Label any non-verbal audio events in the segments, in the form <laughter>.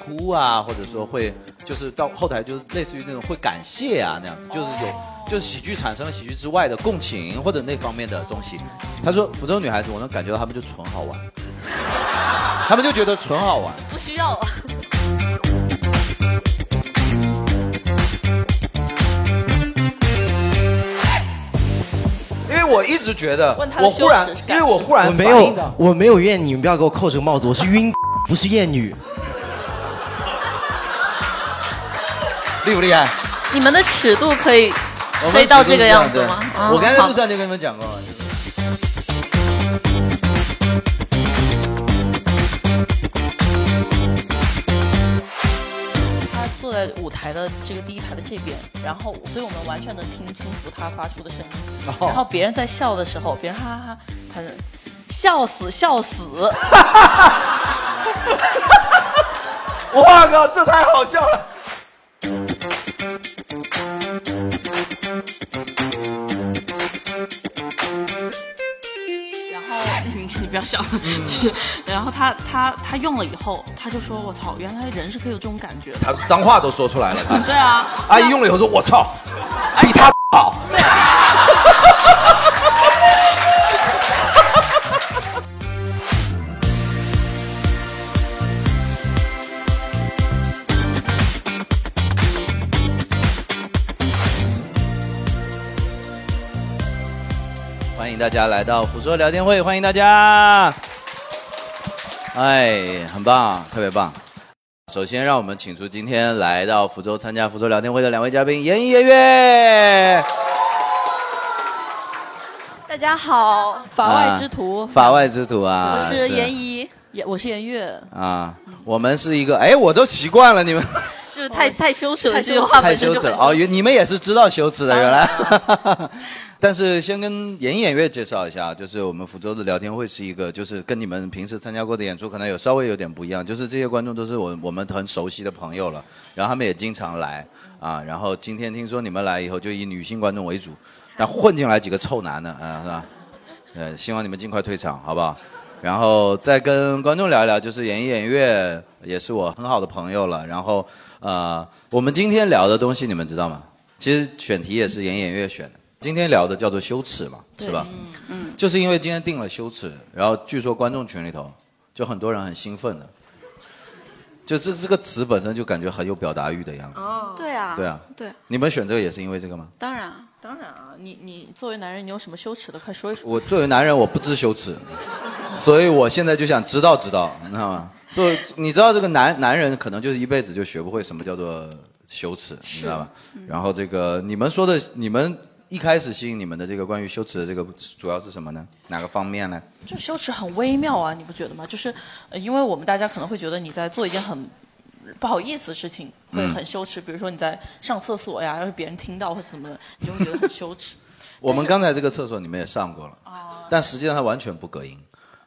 哭啊，或者说会就是到后台就是类似于那种会感谢啊那样子，就是有就是喜剧产生了喜剧之外的共情或者那方面的东西。他说福州女孩子，我能感觉到她们就纯好玩，<laughs> 她们就觉得纯好玩。不需要了。<laughs> 因为我一直觉得我忽然，因为我忽然我没有，我没有怨你们，不要给我扣这个帽子，我是晕，<laughs> 不是厌女。厉不厉害？你们的尺度可以我们飞到这个样样子吗？啊我刚才在路上就跟你们讲过了。他坐在舞台的这个第一排的这边，然后所以我们完全能听清楚他发出的声音。哦然后别人在笑的时候，别人哈哈哈，他在笑死笑死。<laughs> 哇靠，这太好笑了！然后你你不要笑，然后他他他用了以后，他就说我操，原来人是可以有这种感觉的。他脏话都说出来了。<laughs> 对啊，阿姨用了以后说：“我操，比他好。”欢大家来到福州聊天会，欢迎大家。哎，很棒，特别棒。首先，让我们请出今天来到福州参加福州聊天会的两位嘉宾，严一、严月。大家好，法外之徒，法外之徒啊！我是严怡，也我是严月，啊，我们是一个，哎，我都习惯了，你们 <laughs> 就是太太羞耻了，太这句话太羞耻了哦，你们也是知道羞耻的，原来。<laughs> 但是先跟严艺演月介绍一下，就是我们福州的聊天会是一个，就是跟你们平时参加过的演出可能有稍微有点不一样，就是这些观众都是我我们很熟悉的朋友了，然后他们也经常来啊，然后今天听说你们来以后就以女性观众为主，但混进来几个臭男的啊，是吧？呃，希望你们尽快退场，好不好？然后再跟观众聊一聊，就是演艺演乐也是我很好的朋友了。然后呃，我们今天聊的东西你们知道吗？其实选题也是演艺演乐选的。今天聊的叫做羞耻嘛，是吧？嗯嗯，就是因为今天定了羞耻，然后据说观众群里头就很多人很兴奋的，就这这个词本身就感觉很有表达欲的样子。哦，对啊，对啊，对，你们选这个也是因为这个吗？当然啊，当然啊，你你作为男人，你有什么羞耻的，快说一说。我作为男人，我不知羞耻，<laughs> 所以我现在就想知道知道，你知道吗？所以你知道这个男男人可能就是一辈子就学不会什么叫做羞耻，你知道吧？然后这个你们说的，你们一开始吸引你们的这个关于羞耻的这个主要是什么呢？哪个方面呢？就羞耻很微妙啊，你不觉得吗？就是、呃因为我们大家可能会觉得你在做一件很不好意思的事情，会嗯很羞耻。比如说你在上厕所呀，要是别人听到或者什么的，你就会觉得很羞耻。我们刚才这个厕所你们也上过了，但实际上它完全不隔音。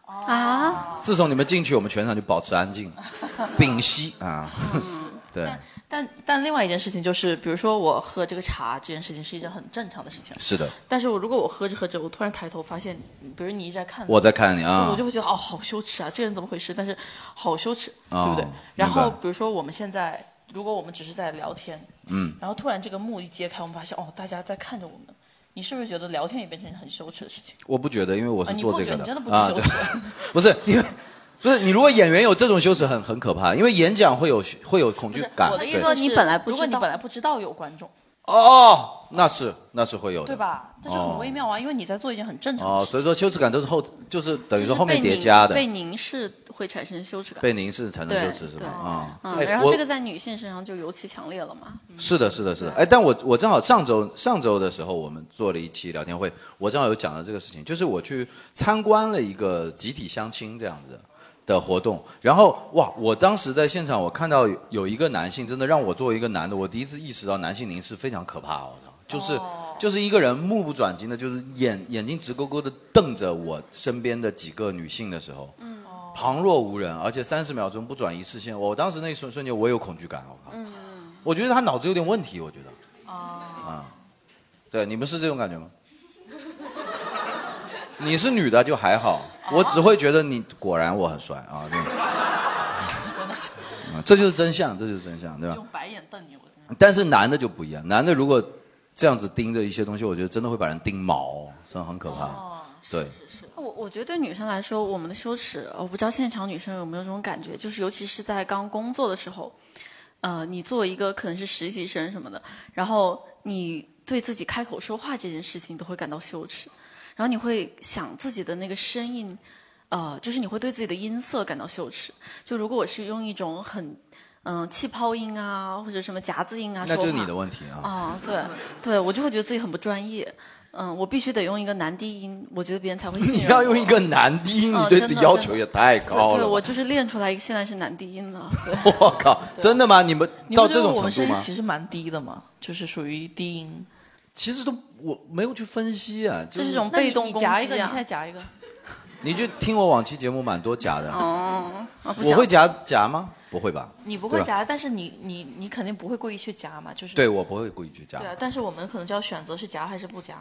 啊，自从你们进去，我们全场就保持安静，<laughs> 屏息啊。<laughs> 对，但但另外一件事情就是，比如说我喝这个茶这件事情是一件很正常的事情。是的，但是我如果我喝着喝着，我突然抬头发现，比如你一直在看我在看你啊我就会觉得哦，好羞耻啊，这个人怎么回事？但是好羞耻，哦对不对？然后比如说我们现在，如果我们只是在聊天，嗯，然后突然这个幕一揭开，我们发现哦，大家在看着我们，你是不是觉得聊天也变成很羞耻的事情？我不觉得，因为我是做这个的不啊，<laughs> <laughs> 不是因为不是你如果演员有这种羞耻很很可怕，因为演讲会有会有恐惧感。我的意思是，你本来不知道如果你本来不知道有观众，哦，那是那是会有的，对？吧？这就很微妙啊，因为你在做一件很正常的哦，事情。所以说羞耻感都是后，就是等于说后面叠加的，被凝视会产生羞耻感。被凝视产生对羞耻是吧？啊，嗯，哎然后这个在女性身上就尤其强烈了嘛。是的，是的，是的。哎，但我我正好上周上周的时候，我们做了一期聊天会，我正好有讲到这个事情，就是我去参观了一个集体相亲这样子的活动，然后哇，我当时在现场，我看到有一个男性，真的让我作为一个男的，我第一次意识到男性凝视非常可怕，我操，就是。就是一个人目不转睛的，就是眼眼睛直勾勾的瞪着我身边的几个女性的时候，旁若无人，而且三十秒钟不转移视线，我当时那一瞬瞬间我有恐惧感，我靠，我觉得他脑子有点问题，我觉得。啊。对，你们是这种感觉吗？你是女的就还好，我只会觉得你果然我很帅啊。对 <laughs> 真的这就是真相，这就是真相，对吧？用白眼瞪你，我真的。但是男的就不一样，男的如果这样子盯着一些东西，我觉得真的会把人盯毛，真的很可怕。哦，对，我我觉得对女生来说，我们的羞耻，我不知道现场女生有没有这种感觉，就是尤其是在刚工作的时候，呃，你作为一个可能是实习生什么的，然后你对自己开口说话这件事情都会感到羞耻，然后你会想自己的那个声音，呃，就是你会对自己的音色感到羞耻。就如果我是用一种很嗯、气泡音啊，或者什么夹子音啊，那就是你的问题啊。啊，对，对我就会觉得自己很不专业。嗯，我必须得用一个男低音，我觉得别人才会信你要用一个男低音，嗯你对自己要求也太高对，了对。我就是练出来一个现在是男低音了。<laughs> 我靠，真的吗？你们到这得我们声音种程度吗？其实蛮低的嘛，就是属于低音。其实都我没有去分析啊，就这是一种被动攻击你夹一个，你啊现在夹一个。你就听我往期节目蛮多夹的，哦，我会夹夹吗？不会吧？你不会夹，但是你你你肯定不会故意去夹嘛，就是对，我不会故意去夹对。啊，但是我们可能就要选择是夹还是不夹。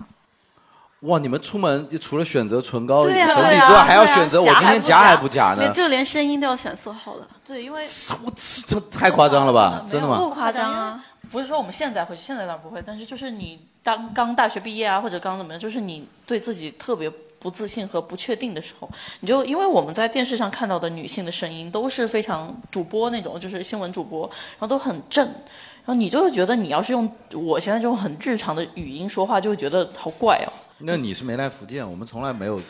哇，你们出门除了选择唇膏、对呀、粉、底之外，还要选择我今天夹还不夹呢连？就连声音都要选色号了，对，因为 <laughs> 我这太夸张了吧？真的吗？不夸张啊。不是说我们现在会，现在当然不会，但是就是你当刚大学毕业啊，或者刚怎么样，就是你对自己特别不自信和不确定的时候，你就因为我们在电视上看到的女性的声音都是非常主播那种，就是新闻主播，然后都很正，然后你就会觉得你要是用我现在这种很日常的语音说话，就会觉得好怪哦。那你是没来福建，我们从来没有，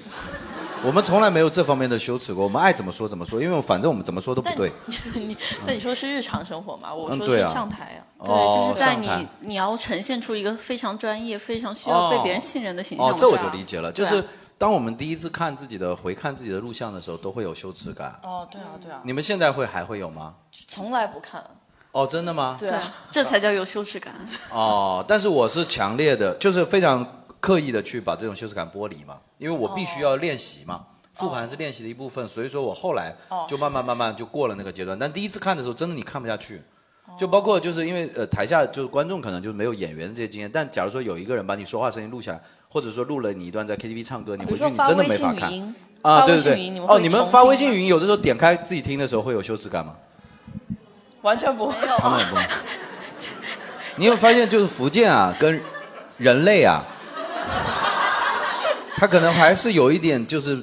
我们从来没有这方面的羞耻过。我们爱怎么说怎么说，因为反正我们怎么说都不对。<laughs> 你那你说是日常生活嘛？我说是上台啊。对，哦就是在你你要呈现出一个非常专业、非常需要被别人信任的形象这我就理解了，就是当我们第一次看自己的回看自己的录像的时候，都会有羞耻感。哦，对啊，对啊，你们现在会还会有吗？从来不看。哦，真的吗？对对啊，这才叫有羞耻感。哦，但是我是强烈的，就是非常刻意的去把这种羞耻感剥离嘛，因为我必须要练习嘛。复盘是练习的一部分，所以说我后来哦就慢慢慢慢就过了那个阶段。但第一次看的时候，真的你看不下去，就包括就是因为呃台下就是观众可能就没有演员的这些经验，但假如说有一个人把你说话声音录下来，或者说录了你一段在 KTV 唱歌，你回去你真的没法看啊，对对对哦，你们发微信语音有的时候点开自己听的时候会有羞耻感吗？完全不会。他们也不会。你有发现，就是福建啊，跟人类啊，他可能还是有一点就是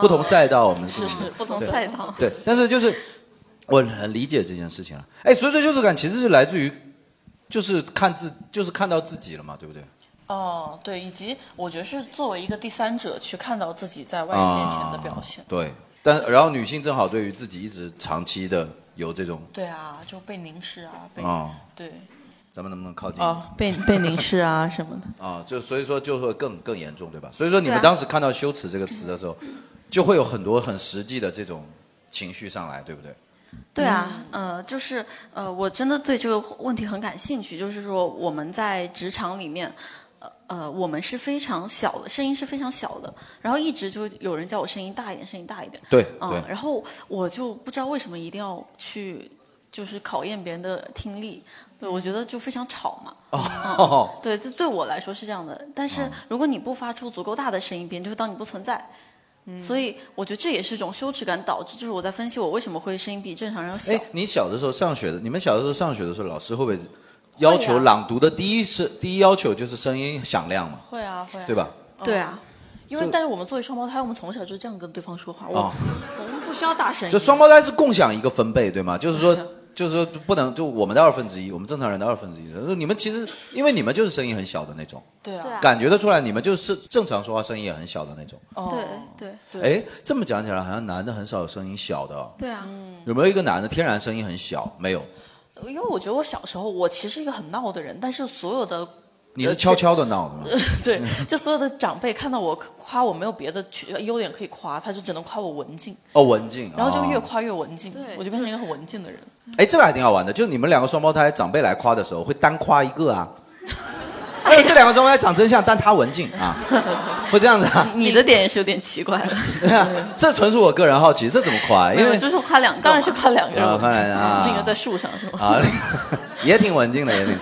不同赛道，我们是不同赛道。对，但是就是我很理解这件事情了。哎，所以说羞耻感其实是来自于，就是看自，就是看到自己了嘛，对不对？哦，对，以及我觉得是作为一个第三者去看到自己在外人面前的表现。啊对，但然后女性正好对于自己一直长期的有这种，对啊，就被凝视啊，被、哦对咱们能不能靠近？哦，被被凝视啊什么的。啊，就所以说就会更更严重，对吧？所以说你们对啊当时看到“羞耻”这个词的时候，就会有很多很实际的这种情绪上来，对不对？对啊，呃，就是呃，我真的对这个问题很感兴趣。就是说，我们在职场里面，呃呃，我们是非常小的，声音是非常小的，然后一直就有人叫我声音大一点，声音大一点。对嗯，对，然后我就不知道为什么一定要去，就是考验别人的听力。对，我觉得就非常吵嘛。哦，对，这对我来说是这样的。但是如果你不发出足够大的声音，别人就会当你不存在。所以我觉得这也是一种羞耻感导致，就是我在分析我为什么会声音比正常人要小哎。，你小的时候上学的，你们小的时候上学的时候，老师会不会要求朗读的第一是第一要求就是声音响亮嘛，会啊会啊，对吧？对啊，因为但是我们作为双胞胎，我们从小就这样跟对方说话，我、哦我们不需要大声音。就双胞胎是共享一个分贝，对吗？就是说。就是说不能就我们的二分之一，我们正常人的二分之一。就是你们其实因为你们就是声音很小的那种，对啊，感觉得出来你们就是正常说话声音也很小的那种。哦。对对对。哎，这么讲起来好像男的很少有声音小的、哦，对啊，有没有一个男的天然声音很小？没有，因为我觉得我小时候我其实一个很闹的人，但是所有的你是悄悄的闹的吗？<laughs> 对，就所有的长辈看到我夸我没有别的缺优点可以夸，他就只能夸我文静，哦，文静，然后就越哦夸越文静，对我就变成一个很文静的人。哎，这个还挺好玩的，就是你们两个双胞胎长辈来夸的时候，会单夸一个啊。<laughs> 哎，这两个双胞胎长真像，但他文静啊，<laughs> 会这样子啊？你的点也是有点奇怪了，对啊，这纯属我个人好奇，这怎么夸？因为就是夸两个，当然是夸两个人啊文静，当然啊那个在树上是吗？啊，也挺文静的，也挺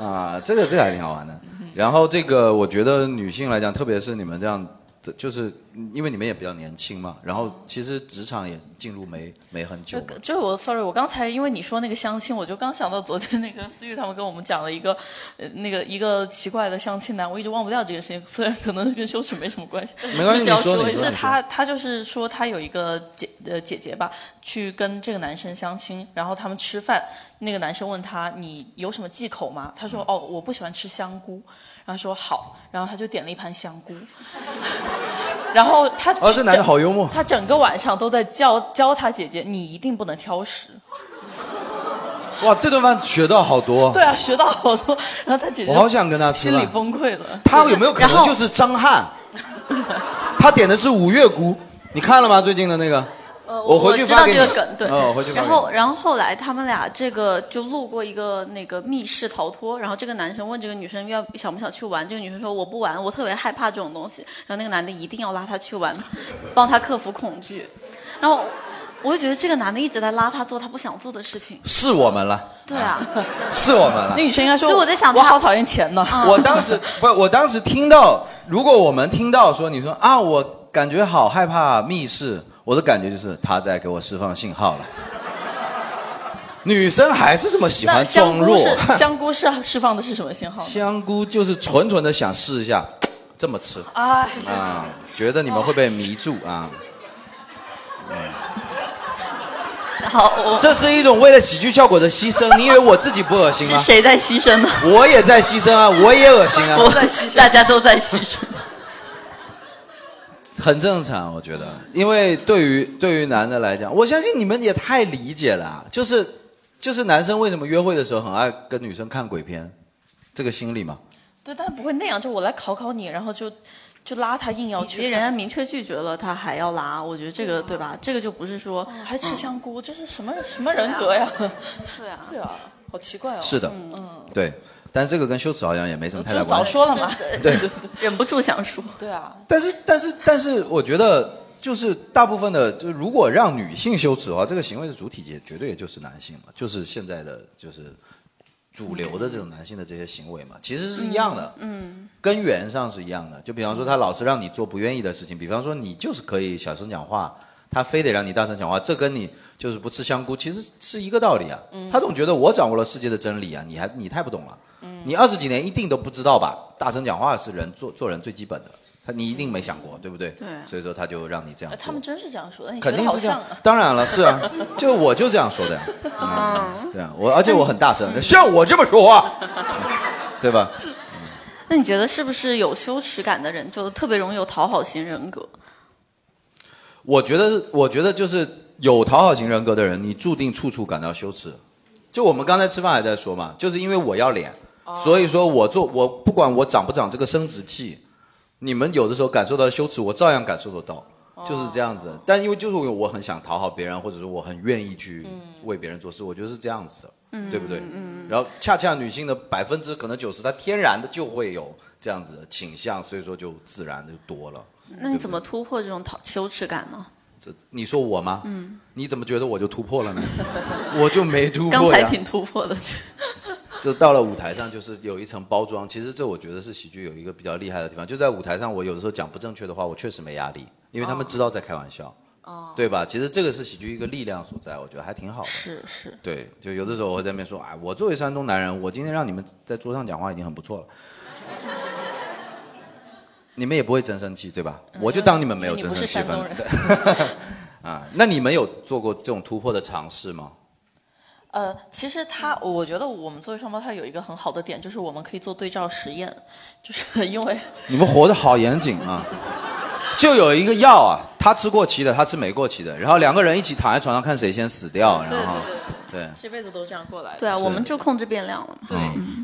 啊，这个这个还挺好玩的。然后这个我觉得女性来讲，特别是你们这样，就是因为你们也比较年轻嘛，然后其实职场也进入没没很久就是我，sorry，我刚才因为你说那个相亲，我就刚想到昨天那个思玉他们跟我们讲了一个，呃，那个一个奇怪的相亲男，我一直忘不掉这个事情，虽然可能跟羞耻没什么关系，<laughs> 没关系就是要说就是他他就是说他有一个姐呃姐姐吧，去跟这个男生相亲，然后他们吃饭，那个男生问他你有什么忌口吗？他说哦我不喜欢吃香菇，然后说好，然后他就点了一盘香菇。<laughs> 然后他哦这男的好幽默他整个晚上都在教教他姐姐，你一定不能挑食。哇，这顿饭学到好多。对啊，学到好多。然后他姐姐我好想跟他吃心里崩溃了。他有没有可能就是张翰？他点的是五月菇，你看了吗？最近的那个？呃，我回去知道发给你这个梗，对。然后，然后后来他们俩这个就路过一个那个密室逃脱，然后这个男生问这个女生要想不想去玩，这个女生说我不玩，我特别害怕这种东西。然后那个男的一定要拉她去玩，<laughs> 帮她克服恐惧。然后我就觉得这个男的一直在拉她做她不想做的事情。是我们了，对啊，<laughs> 是我们了那。女生应该说，所以我在想我好讨厌钱呢。我当时不，我当时听到，如果我们听到说你说啊，我感觉好害怕密室，我的感觉就是他在给我释放信号了。<laughs> 女生还是这么喜那欢装弱，<laughs> 香菇是释放的是什么信号？香菇就是纯纯的想试一下，<tsk> 这么吃哎，啊，觉得你们会被迷住啊。好，我这是一种为了喜剧效果的牺牲，你以为我自己不恶心吗？是谁在牺牲呢？我也在牺牲啊，我也恶心啊。<laughs> 都在牺牲，大家都在牺牲。很正常，我觉得，因为对于对于男的来讲，我相信你们也太理解了啊，就是就是男生为什么约会的时候很爱跟女生看鬼片，这个心理嘛。对，但不会那样，就我来考考你，然后就就拉他硬要以及去，人家明确拒绝了，他还要拉，我觉得这个对吧？这个就不是说哦还吃香菇，这是什么什么人格呀？对啊，<laughs> 对啊，好奇怪哦。是的，嗯。对，但这个跟羞耻好像也没什么太大关系。早说了嘛。对，<laughs> 忍不住想说。对啊，但是但是但是，我觉得就是大部分的，就如果让女性羞耻的话，这个行为的主体也绝对也就是男性嘛，就是现在的就是主流的这种男性的这些行为嘛，其实是一样的，嗯，根源上是一样的。就比方说，他老是让你做不愿意的事情，比方说你就是可以小声讲话，他非得让你大声讲话，这跟你就是不吃香菇其实是一个道理啊。他总觉得我掌握了世界的真理啊，你还你太不懂了。你二十几年一定都不知道吧？大声讲话是人做做人最基本的，他你一定没想过，对不对？对所以说他就让你这样他们真是这样说的，你肯觉得好定是这样当然了，是啊，<laughs> 就我就这样说的呀。嗯，对啊，我而且我很大声，像我这么说话，<laughs> 对吧？那你觉得是不是有羞耻感的人就特别容易有讨好型人格？我觉得，我觉得就是有讨好型人格的人，你注定处处感到羞耻。就我们刚才吃饭还在说嘛，就是因为我要脸，所以说我做我不管我长不长这个生殖器，你们有的时候感受到羞耻，我照样感受得到，就是这样子。但因为就是我很想讨好别人，或者说我很愿意去为别人做事，我觉得是这样子的，对不对？然后恰恰女性的百分之可能九十，她天然的就会有这样子的倾向，所以说就自然的就多了。那你怎么突破这种讨羞耻感呢？这你说我吗？嗯，你怎么觉得我就突破了呢？<laughs> 我就没突破呀。才挺突破的，就到了舞台上，就是有一层包装。其实这我觉得是喜剧有一个比较厉害的地方，就在舞台上，我有的时候讲不正确的话，我确实没压力，因为他们知道在开玩笑，哦，对吧？其实这个是喜剧一个力量所在，我觉得还挺好的。是是，对，就有的时候我会在那边说，哎，我作为山东男人，我今天让你们在桌上讲话已经很不错了。你们也不会真生气，对吧？我就当你们没有真生气氛。<laughs> 啊，那你们有做过这种突破的尝试吗？呃，其实它，我觉得我们作为双胞胎有一个很好的点，就是我们可以做对照实验，就是 <laughs> 因为你们活得好严谨啊！就有一个药啊，他吃过期的，他吃没过期的，然后两个人一起躺在床上看谁先死掉，对然后对这辈子都这样过来的。对啊，我们就控制变量了嘛。对，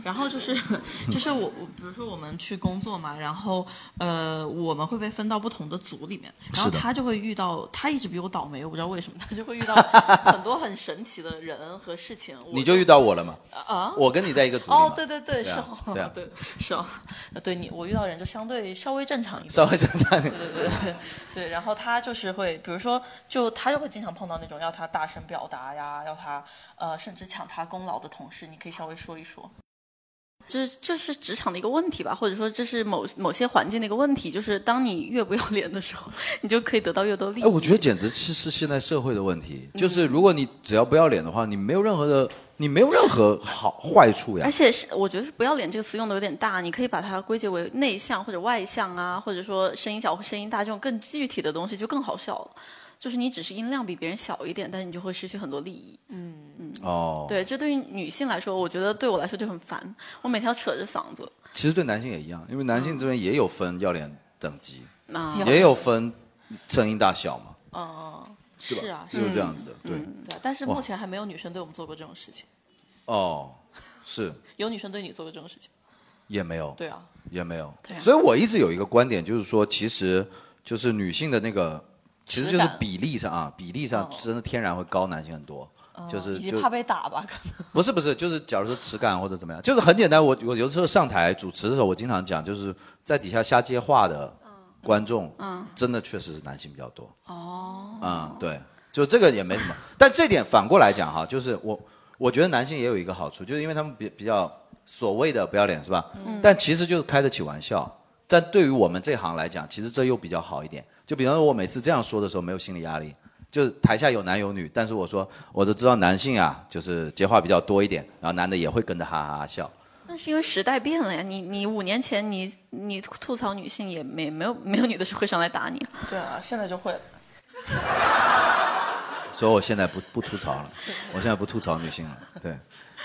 然后就是 <laughs> 就是我我比如说我们去工作嘛，然后呃我们会被分到不同的组里面，然后他就会遇到他一直比我倒霉，我不知道为什么，他就会遇到很多很神奇的人和事情。我你就遇到我了嘛？啊？我跟你在一个组哦，对对对，是对啊哦，对啊对是哦，呃对你我遇到人就相对稍微正常一点。稍微正常一点。对对对对，然后他就是会，比如说，就他就会经常碰到那种要他大声表达呀，要他呃，甚至抢他功劳的同事，你可以稍微说一说。这这是职场的一个问题吧，或者说这是某某些环境的一个问题，就是当你越不要脸的时候，<laughs> 你就可以得到越多利益。哎，我觉得简直是是现在社会的问题，就是如果你只要不要脸的话，你没有任何的，你没有任何好坏处呀而。且是我觉得是“不要脸”这个词用的有点大，你可以把它归结为内向或者外向啊，或者说声音小或声音大这种更具体的东西就更好笑了。就是你只是音量比别人小一点，但是你就会失去很多利益。嗯嗯哦，对，这对于女性来说，我觉得对我来说就很烦，我每天要扯着嗓子其实对男性也一样，因为男性这边也有分要脸等级，啊。也有分声音大小嘛，嗯，是吧？是啊，就是这样子的，对。对啊，但是目前还没有女生对我们做过这种事情。哦，是 <laughs> 有女生对你做过这种事情？也没有，对啊，也没有。对啊所以我一直有一个观点，就是说，其实就是女性的那个，其实就是比例上啊，比例上哦真的天然会高男性很多。就是就怕被打吧？可能 <laughs> 不是不是，就是假如说耻感或者怎么样，就是很简单。我我有的时候上台主持的时候，我经常讲，就是在底下瞎接话的观众，嗯真的确实是男性比较多。哦，嗯，对，就这个也没什么。<laughs> 但这点反过来讲哈，就是我我觉得男性也有一个好处，就是因为他们比比较所谓的不要脸是吧？但其实就是开得起玩笑。但对于我们这行来讲，其实这又比较好一点。就比方说，我每次这样说的时候，没有心理压力。就是台下有男有女，但是我说我都知道男性啊，就是接话比较多一点，然后男的也会跟着哈哈哈笑。那是因为时代变了呀。你你五年前你你吐槽女性也没没有没有女的是会上来打你。对啊，现在就会了。所以我现在不不吐槽了，我现在不吐槽女性了，<laughs> 对。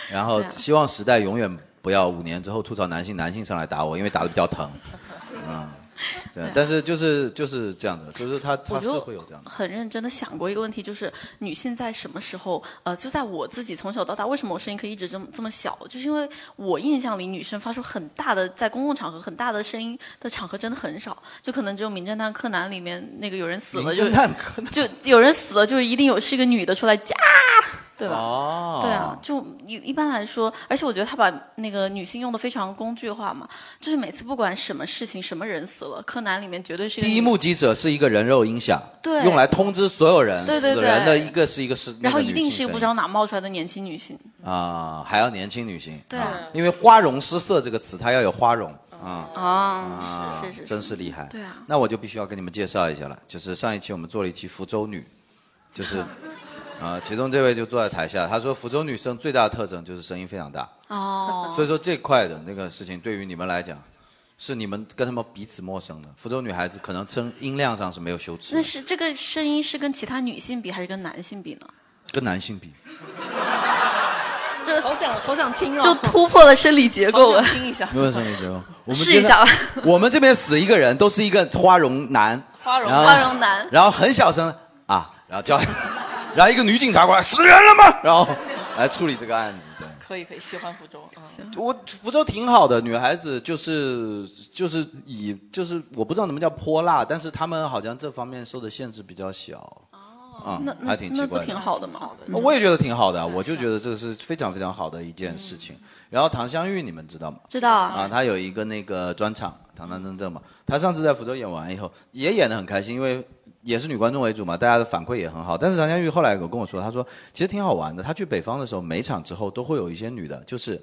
然后希望时代永远不要五年之后吐槽男性，男性上来打我，因为打的比较疼，<laughs> 嗯，<laughs> 这样。但是就是就是这样的，就是他他是会有这样的。很认真的想过一个问题，就是女性在什么时候，呃，就在我自己从小到大，为什么我声音可以一直这么这么小？就是因为我印象里女生发出很大的在公共场合很大的声音的场合真的很少，就可能只有《名侦探柯南》里面那个有人死了，就就有人死了，就是一定有是一个女的出来加，对吧？哦对啊，就一一般来说，而且我觉得他把那个女性用的非常工具化嘛，就是每次不管什么事情、什么人死了，柯南里面绝对是一个第一目击者是一个人肉音响，对用来通知所有人对对死人的一个是一个是，然后一定是一个不知道哪冒出来的年轻女性。啊，还要年轻女性，对啊因为花容失色这个词它要有花容啊。啊，啊，是是是，真是厉害。对啊那我就必须要跟你们介绍一下了，就是上一期我们做了一期福州女，就是，<laughs> 啊，其中这位就坐在台下，他说福州女生最大的特征就是声音非常大，哦，<laughs> 所以说这块的那个事情对于你们来讲，是你们跟他们彼此陌生的。福州女孩子可能声音量上是没有羞耻的，那是这个声音是跟其他女性比还是跟男性比呢？跟男性比，<laughs> 这好想好想听哦，就突破了生理结构了。听一下。没有生理结构。<laughs> 我们试一下吧我们这边死一个人都是一个花容男，花容花容男然后很小声啊，然后叫，然后一个女警察过来，死人了吗？然后来处理这个案子。对，可以可以，喜欢福州。嗯，我福州挺好的，女孩子就是就是以就是我不知道怎么叫泼辣，但是她们好像这方面受的限制比较小。哦，那那还挺奇那不怪的。挺好的吗？我也觉得挺好的，我就觉得这个是非常非常好的一件事情。然后唐香玉你们知道吗？知道啊，啊，她有一个那个专场《堂堂正正》嘛，她上次在福州演完以后也演得很开心，因为也是女观众为主嘛，大家的反馈也很好。但是张佳玉后来有跟我说，她说其实挺好玩的，她去北方的时候，每场之后都会有一些女的，就是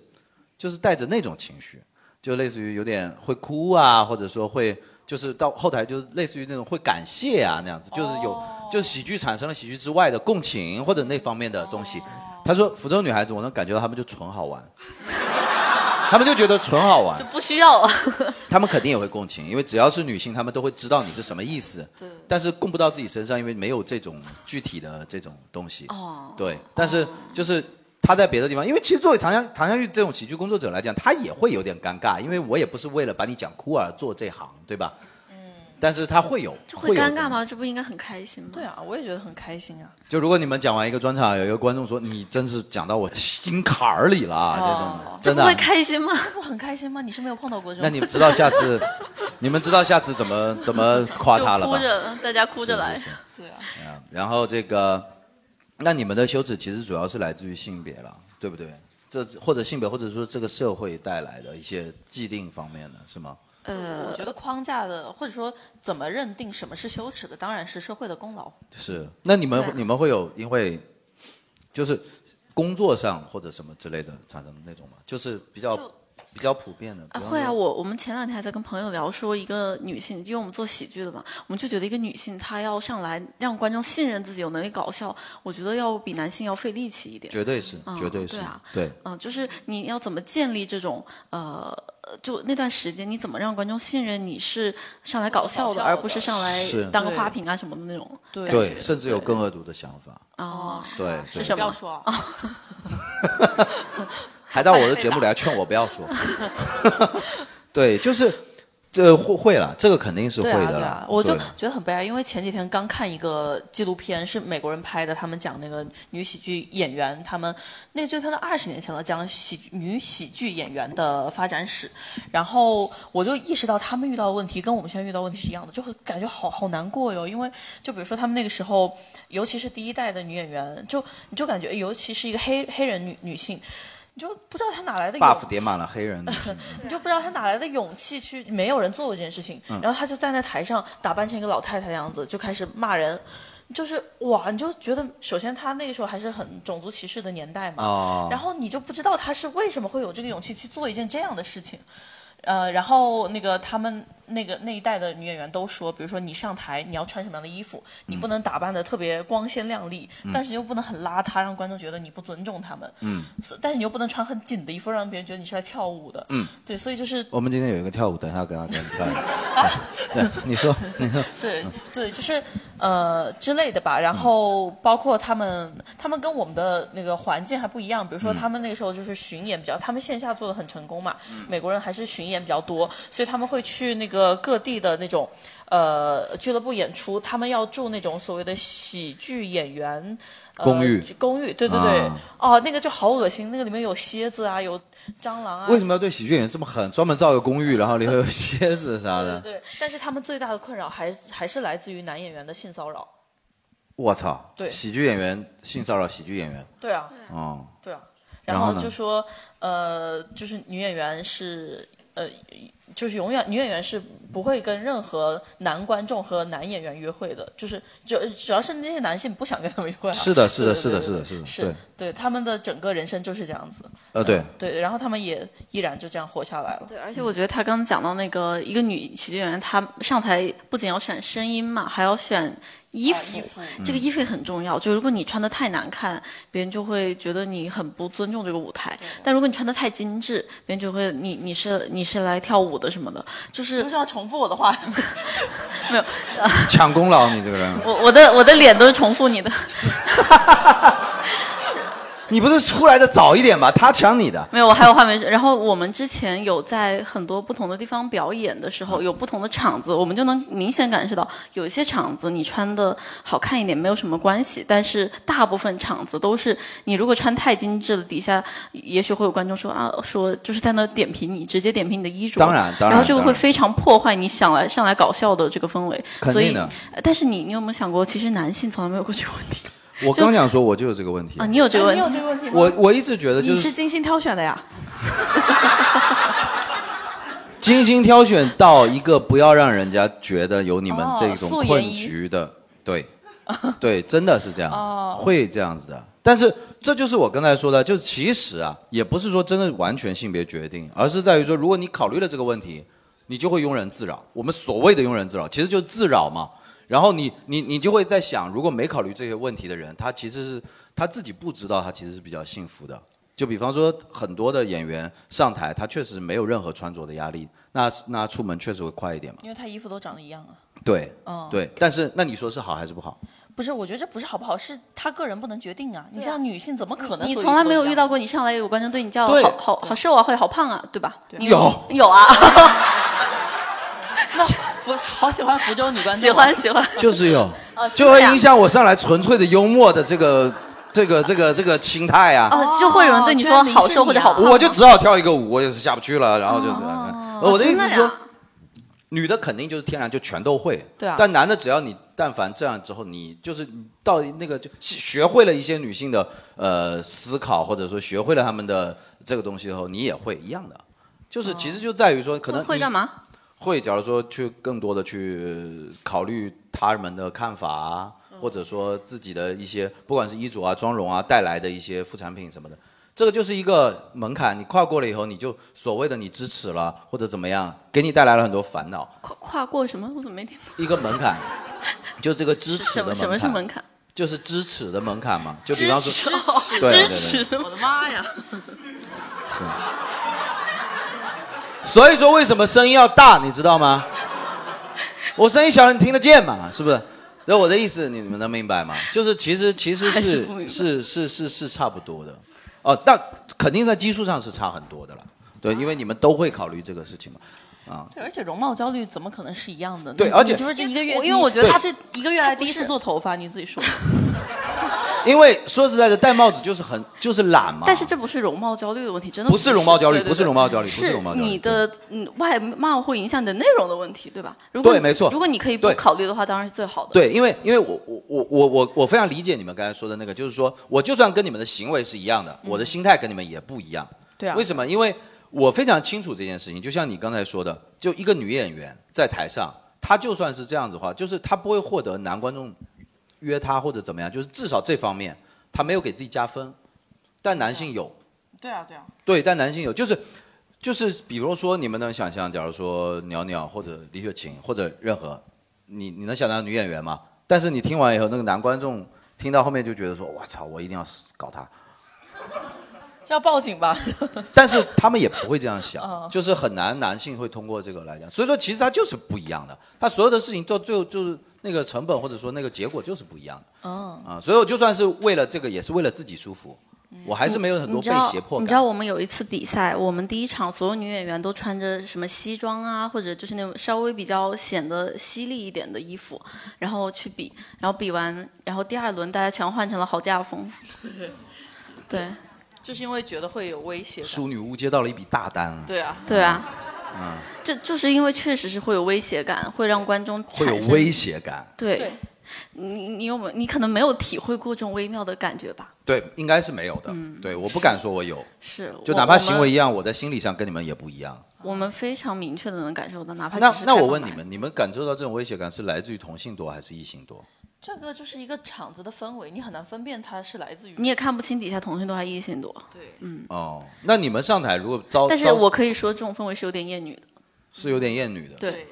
就是带着那种情绪，就类似于有点会哭啊，或者说会就是到后台就是类似于那种会感谢啊那样子，就是有、就是喜剧产生了喜剧之外的共情或者那方面的东西。她说福州女孩子，我能感觉到她们就纯好玩。他们就觉得纯好玩就，不需要了。<laughs> 他们肯定也会共情，因为只要是女性，他们都会知道你是什么意思。对但是供不到自己身上，因为没有这种具体的这种东西。哦，对，但是就是他在别的地方，因为其实作为唐香唐香玉这种喜剧工作者来讲，他也会有点尴尬，因为我也不是为了把你讲哭而做这行，对吧？嗯。但是他会有，这会有这种？尴尬吗？这不应该很开心吗？对啊，我也觉得很开心啊。就如果你们讲完一个专场，有一个观众说你真是讲到我心坎儿里了啊，这种哦真的会开心吗？不很开心吗？你是没有碰到过这种？那你们知道下次，<laughs> 你们知道下次怎么怎么夸他了吧？就哭着，大家哭着来是。是是对啊，啊，然后这个，那你们的羞耻其实主要是来自于性别了，对不对？这或者性别，或者说这个社会带来的一些既定方面的是吗？呃我，觉得框架的，或者说怎么认定什么是羞耻的，当然是社会的功劳。是。那你们对你们会有因为就是工作上或者什么之类的产生那种吗？就是比较比较普遍的。啊，方会啊！说我我们前两天还在跟朋友聊，说一个女性，因为我们做喜剧的嘛，我们就觉得一个女性她要上来让观众信任自己有能力搞笑，我觉得要比男性要费力气一点。绝对是，嗯绝对是对啊，对。嗯、就是你要怎么建立这种呃，呃就那段时间你怎么让观众信任你是上来搞笑的，而不是上来当个花瓶啊什么的那种对感觉对，甚至有更恶毒的想法。哦，对，是什么不要说啊，<laughs> 还到我的节目里 <laughs> 来劝我不要说。<laughs> 对，就是这会会了，这个肯定是会的了对啊，。我就觉得很悲哀，因为前几天刚看一个纪录片，是美国人拍的，他们讲那个女喜剧演员，他们那个纪录片都二十年前了，讲喜剧女喜剧演员的发展史，然后我就意识到他们遇到的问题跟我们现在遇到问题是一样的，就会感觉好好难过哟，因为就比如说他们那个时候，尤其是第一代的女演员，就你就感觉，尤其是一个黑黑人女女性。你就不知道他哪来的勇 buff 叠满了黑人。<laughs> 你就不知道他哪来的勇气去，没有人做过这件事情，嗯然后他就站在台上打扮成一个老太太的样子，就开始骂人，就是哇，你就觉得首先他那个时候还是很种族歧视的年代嘛，哦然后你就不知道他是为什么会有这个勇气去做一件这样的事情。呃，然后那个他们那个那一代的女演员都说，比如说你上台你要穿什么样的衣服，你不能打扮的特别光鲜亮丽，但是又不能很邋遢，让观众觉得你不尊重他们。嗯，但是你又不能穿很紧的衣服，让别人觉得你是来跳舞的。嗯，对，所以就是我们今天有一个跳舞，等一下给他给他跳一下。<laughs> 对，你说，你说，对对，就是呃之类的吧。然后包括他们，他们跟我们的那个环境还不一样。比如说他们那个时候就是巡演比较，他们线下做的很成功嘛。美国人还是巡演比较多，所以他们会去那个各地的那种呃俱乐部演出。他们要住那种所谓的喜剧演员。呃公寓公寓，对对对，啊哦，那个就好恶心，那个里面有蝎子啊，有蟑螂啊，为什么要对喜剧演员这么狠？专门造个公寓，然后里头有 <laughs> 蝎子啥的？对对，但是他们最大的困扰还还是来自于男演员的性骚扰。我操！对喜剧演员性骚扰喜剧演员，对啊，哦，对啊，然后就说，呃，就是女演员是，呃，就是永远女演员是不会跟任何男观众和男演员约会的，就是只只要是那些男性不想跟他们约会、啊，是的是的是的是的是的是对对他们的整个人生就是这样子，呃，对，对，然后他们也依然就这样活下来了。对，而且我觉得他刚刚讲到那个一个女喜剧演员，她上台不仅要选声音嘛，还要选衣服，啊衣服这个衣服也很重要。就如果你穿的太难看，别人就会觉得你很不尊重这个舞台；但如果你穿的太精致，别人就会你你是你是来跳舞的什么的。就是为什么要重复我的话？<laughs> 没有 <laughs> 抢功劳，你这个人，我我的我的脸都是重复你的，<laughs> 你不是出来的早一点吗？他抢你的，没有我还有话没说。然后我们之前有在很多不同的地方表演的时候，有不同的场子，我们就能明显感受到，有一些场子你穿的好看一点没有什么关系，但是大部分场子都是你如果穿太精致了，底下也许会有观众说啊，说就是在那点评你，直接点评你的衣着，当然当然然后这个会非常破坏你想来上来搞笑的这个氛围，所以肯定的。呃但是你你有没有想过，其实男性从来没有过这个问题我刚想说我就有这个问题啊？，你有这个问题你题有这个问题吗？我我一直觉得就你是是精心挑选的呀？<laughs> 精心挑选到一个不要让人家觉得有你们哦这种素颜困局的，对，<laughs> 对，真的是这样，哦会这样子的。但是这就是我刚才说的，就是其实啊，也不是说真的完全性别决定，而是在于说，如果你考虑了这个问题，你就会庸人自扰。我们所谓的庸人自扰，其实就是自扰嘛。然后你你你就会在想，如果没考虑这些问题的人，他其实是他自己不知道，他其实是比较幸福的。就比方说，很多的演员上台，他确实没有任何穿着的压力，那那出门确实会快一点嘛。因为他衣服都长得一样啊。对，嗯对。但是那你说是好还是不好？不是，我觉得这不是好不好，是他个人不能决定啊。你像女性怎么可能？你从来没有遇到过你上来有观众对你叫好好好瘦啊，或者好胖啊，对吧？你有有啊，那 <laughs> 福好喜欢福州女观众啊，喜欢喜欢。<laughs> 就是有，哦是就会影响我上来纯粹的幽默的这个这个这个这个心态啊。哦，就会有人对你说好瘦或者好胖吗。我就只好跳一个舞，我也是下不去了，然后就这样。我的意思是说女的肯定就是天然就全都会，对啊但男的只要你但凡这样之后，你就是你到那个就学会了一些女性的呃思考，或者说学会了他们的这个东西以后，你也会一样的。就是其实就在于说，可能你会干嘛？会，假如说去更多的去考虑他们的看法啊，嗯或者说自己的一些，不管是衣着啊、妆容啊带来的一些副产品什么的，这个就是一个门槛，你跨过了以后，你就所谓的你支持了或者怎么样，给你带来了很多烦恼。跨跨过什么？我怎么没听懂？一个门槛，就这个支持的门槛。什么什么是门槛？就是支持的门槛嘛，就比方说，支持对对支持对，我的妈呀！是。所以说为什么声音要大，你知道吗？我声音小了，你听得见嘛？是不是？那我的意思你们能明白吗？就是其实其实是是是是是是差不多的，哦，但肯定在基数上是差很多的了。对，因为你们都会考虑这个事情嘛，啊，对，而且容貌焦虑怎么可能是一样的？你对而且就是这一个月，因为我觉得他是一个月来第一次做头发，你自己说。<laughs> 因为说实在的，戴帽子就是很就是懒嘛。但是这不是容貌焦虑的问题，真的不是容貌焦虑不是容貌焦虑不是是容貌焦虑你的嗯外貌会影响你的内容的问题，对吧？如果对没错如果你可以不考虑的话，当然是最好的。对，因为因为我我我我我我非常理解你们刚才说的那个，就是说我就算跟你们的行为是一样的，我的心态跟你们也不一样。对啊为什么？因为我非常清楚这件事情，就像你刚才说的，就一个女演员在台上，她就算是这样子的话，就是她不会获得男观众约他或者怎么样，就是至少这方面他没有给自己加分，但男性有。对啊，对啊。对，但男性有，就是就是，比如说你们能想象，假如说袅袅或者李雪琴或者任何，你你能想象女演员吗？但是你听完以后，那个男观众听到后面就觉得说，我操，我一定要搞他。这要报警吧？<laughs> 但是他们也不会这样想 <laughs> 嗯，就是很难男性会通过这个来讲。所以说，其实他就是不一样的，他所有的事情到最后就是那个成本或者说那个结果就是不一样的。嗯，啊，所以我就算是为了这个，也是为了自己舒服，我还是没有很多被你知道胁迫感。你知道我们有一次比赛，我们第一场所有女演员都穿着什么西装啊，或者就是那种稍微比较显得犀利一点的衣服，然后去比，然后比完，然后第二轮大家全换成了好家风。<laughs> 对就是因为觉得会有威胁。淑女屋接到了一笔大单啊，对啊，对啊，嗯，这就是因为确实是会有威胁感，会让观众会有威胁感。对。对你你有没有？你可能没有体会过这种微妙的感觉吧？对，应该是没有的。对，我不敢说我有，是，就哪怕行为一样，我在心理上跟你们也不一样。我们非常明确的能感受到，哪怕那那我问你们，你们感受到这种威胁感是来自于同性多还是异性多？这个就是一个场子的氛围，你很难分辨它是来自于。你也看不清底下同性多还是异性多。对，嗯哦，那你们上台如果遭，但是我可以说，这种氛围是有点厌女的。是有点厌女的。对，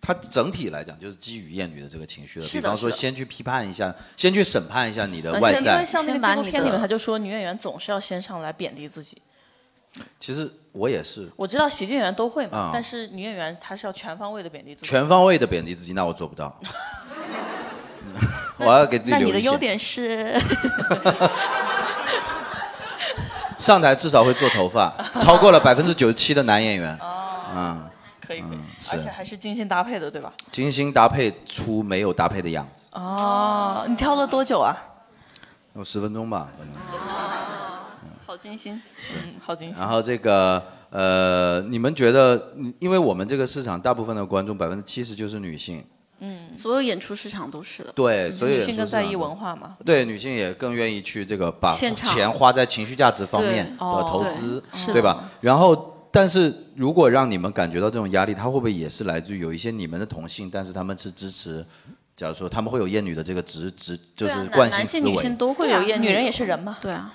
它整体来讲就是基于厌女的这个情绪的。是的比方说，先去批判一下，先去审判一下你的外在因为。像那个纪录片里面，他就说女演员总是要先上来贬低自己。其实我也是我知道喜剧演员都会嘛，啊但是女演员她是要全方位的贬低自己。全方位的贬低自己，那我做不到。<laughs> 我要给自己那留一线。你的优点是？<laughs> 上台至少会做头发，超过了百分之九十七的男演员。哦，嗯，可以可以嗯，而且还是精心搭配的，对吧？精心搭配出没有搭配的样子。哦，你挑了多久啊？有十分钟吧。可能好精心。嗯，好精心然。后这个呃，你们觉得，因为我们这个市场大部分的观众百分之七十就是女性，所有演出市场都是的。对，所以女性更在意文。化嘛？对，女性也更愿意去这个把钱花在情绪价值方面的投哦资，对吧？然后，但是如果让你们感觉到这种压力，它会不会也是来自于有一些你们的同性，但是他们是支持，假如说他们会有厌女的这个直直，就是惯性思维男性女性，都会有厌女，女人也是人嘛。对啊，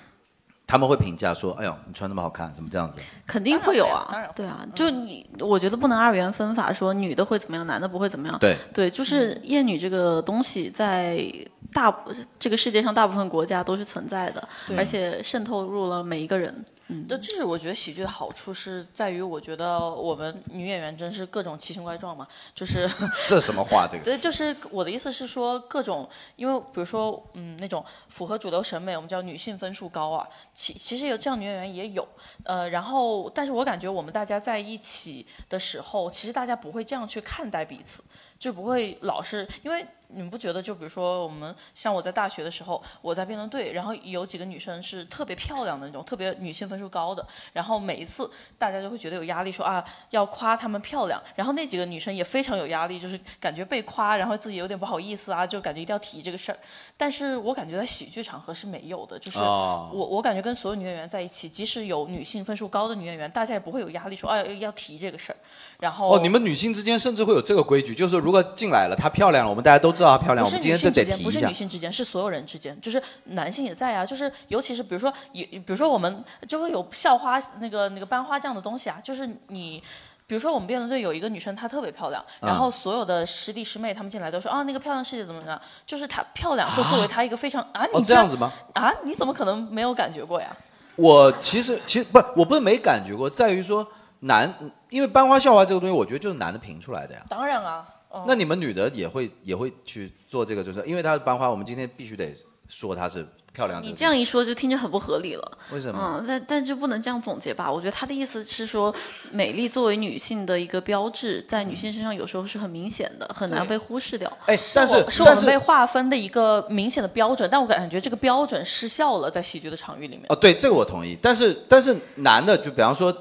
他们会评价说，哎呦，你穿那么好看，怎么这样子？肯定会有啊。当然会对啊，就你，我觉得不能二元分法，说女的会怎么样，男的不会怎么样。对，对，就是厌女这个东西，在大这个世界上大部分国家都是存在的，而且渗透入了每一个人。对，这是我觉得喜剧的好处是在于，我觉得我们女演员真是各种奇形怪状嘛，就是 <laughs> 这什么话？这个对，就是我的意思是说，各种，因为比如说，嗯，那种符合主流审美，我们叫女性分数高啊，其其实有这样女演员也有，呃，然后，但是我感觉我们大家在一起的时候，其实大家不会这样去看待彼此，就不会老是因为你们不觉得，就比如说我们像我在大学的时候，我在辩论队，然后有几个女生是特别漂亮的那种，特别女性分数高的，然后每一次大家就会觉得有压力，说啊要夸她们漂亮，然后那几个女生也非常有压力，就是感觉被夸，然后自己有点不好意思啊，就感觉一定要提这个事儿。但是我感觉在喜剧场合是没有的，就是哦我我感觉跟所有女演员在一起，即使有女性分数高的女演员，大家也不会有压力说啊要要提这个事儿。然后哦，你们女性之间甚至会有这个规矩，就是说如果进来了，她漂亮了，我们大家都知道她漂亮，不是我们今天就女性之间，不是女。性之间，是所有人之间，就是男性也在啊，就是尤其是比如说有，比如说我们就会有校花那个那个班花这样的东西啊，就是你。比如说我们辩论队有一个女生，她特别漂亮，然后所有的师弟师妹他们进来都说啊，那个漂亮师姐怎么怎么样，就是她漂亮会作为她一个非常啊，哦你，然这样子吗？啊，你怎么可能没有感觉过呀？我其实其实不，我不是没感觉过，在于说男，因为班花校花这个东西，我觉得就是男的评出来的呀。当然啊，嗯、那你们女的也会也会去做这个，就是因为她是班花，我们今天必须得说她是漂亮的。你这样一说就听着很不合理了。为什么？嗯，但但就不能这样总结吧？我觉得他的意思是说，美丽作为女性的一个标志，在女性身上有时候是很明显的，很难被忽视掉。哎，但是是我们被划分的一个明显的标准，但我感觉这个标准失效了，在喜剧的场域里面。哦，对，这个我同意。但是但是男的，就比方说，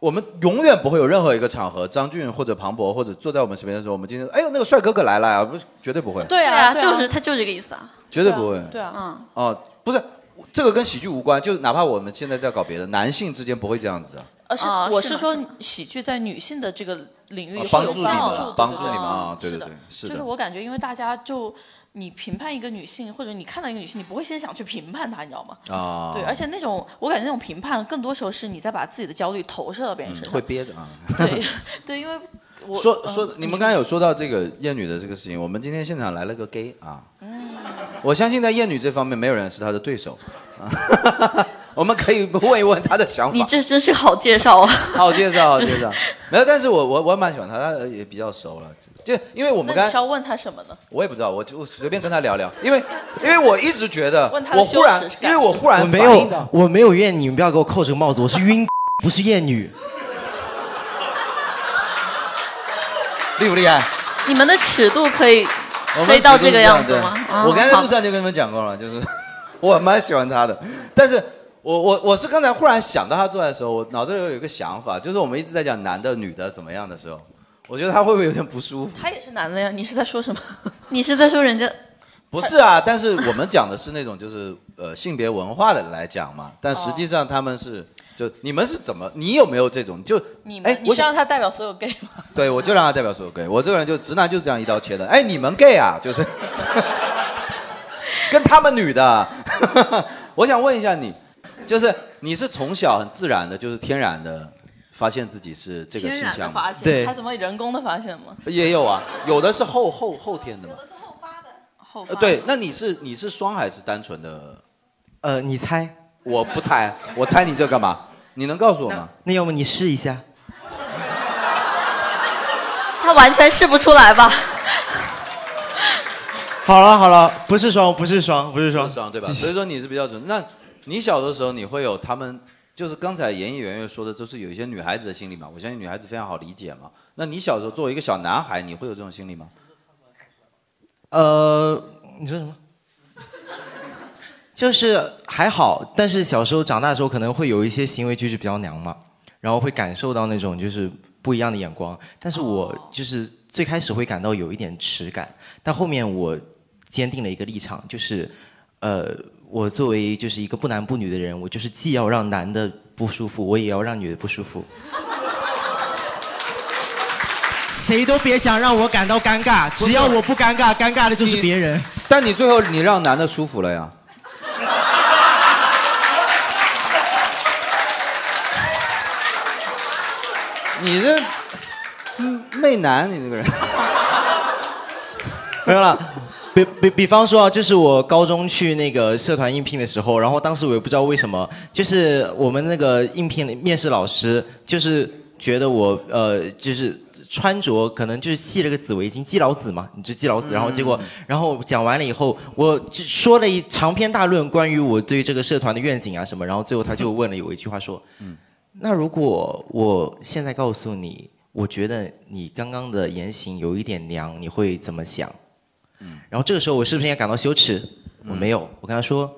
我们永远不会有任何一个场合，张俊或者庞博或者坐在我们身边的时候，我们今天哎呦那个帅哥哥来了呀，不绝对不会，对啊，对就是他就这个意思啊。绝对不会。对啊，嗯，哦，不是，这个跟喜剧无关，就是哪怕我们现在在搞别的，男性之间不会这样子的。而是哦我是说喜剧在女性的这个领域啊会有帮助你们帮助，你们啊对的对对是的就是我感觉，因为大家就你评判一个女性，或者你看到一个女性，你不会先想去评判她，你知道吗？啊，对，而且那种我感觉那种评判，更多时候是你在把自己的焦虑投射到别人身上。嗯会憋着啊。对对，因为我说嗯说，你们刚才有说到这个厌女的这个事情，我们今天现场来了个 gay 啊，嗯我相信在厌女这方面没有人是他的对手，啊，<laughs> 我们可以问一问他的想法。你这真是好介绍啊！<laughs> 好介绍，好介绍。没有，但是我我我蛮喜欢他，他也比较熟了。就因为我们刚才你是要问他什么呢？我也不知道，我就随便跟他聊聊，因为因为我一直觉得我忽然因为我忽然我没有我没有怨你，你们不要给我扣这个帽子，我是晕，不是厌女。<laughs> 厉不厉害？你们的尺度可以我们可以到这个样子吗？啊我刚才好路上就跟你们讲过了，就是 <laughs> 我蛮喜欢他的，但是我我我是刚才忽然想到他坐在的时候，我脑子里有一个想法，就是我们一直在讲男的女的怎么样的时候，我觉得他会不会有点不舒服？他也是男的呀，你是在说什么？<laughs> 你是在说人家 <laughs> 不是啊，但是我们讲的是那种就是呃性别文化的来讲嘛，但实际上他们是就你们是怎么？你有没有这种就你哎我想们你是让他代表所有 gay 吗？对，我就让他代表所有 gay。我这个人就直男就是这样一刀切的。哎，你们 gay 啊，就是 <laughs> 跟他们女的。我想问一下你，就是你是从小很自然的，就是天然的发现自己是这个天然的性向吗？发现，对他怎么人工的发现吗？也有啊，有的是后后后天的嘛。后发呃，对，那你是你是双还是单纯的？呃，你猜？我不猜，我猜你这干嘛？你能告诉我吗？那要么你试一下。<laughs> 他完全试不出来吧？好了好了，不是双，不是双，不是双，双对吧？所以说你是比较准。那你小的时候，你会有他们，就是刚才严艺圆圆说的，都是有一些女孩子的心理嘛。我相信女孩子非常好理解嘛。那你小时候作为一个小男孩，你会有这种心理吗？呃，你说什么？就是还好，但是小时候长大之后可能会有一些行为举止比较娘嘛，然后会感受到那种就是不一样的眼光。但是我就是最开始会感到有一点耻感，但后面我坚定了一个立场，就是呃，我作为就是一个不男不女的人，我就是既要让男的不舒服，我也要让女的不舒服。谁都别想让我感到尴尬，只要我不尴尬，尴尬的就是别人。但你最后你让男的舒服了呀。<laughs> 你这嗯媚男，你这个人。<laughs> 没有了。比比比方说啊，就是我高中去那个社团应聘的时候，然后当时我也不知道为什么，就是我们那个应聘面试老师就是觉得我呃就是穿着可能就是系了个紫围巾，基佬紫嘛，你就基佬紫，然后结果然后讲完了以后，我就说了一长篇大论关于我对这个社团的愿景啊什么，然后最后他就问了有一句话说，嗯那如果我现在告诉你，我觉得你刚刚的言行有一点娘，你会怎么想？然后这个时候我是不是应该感到羞耻？我没有，我跟他说，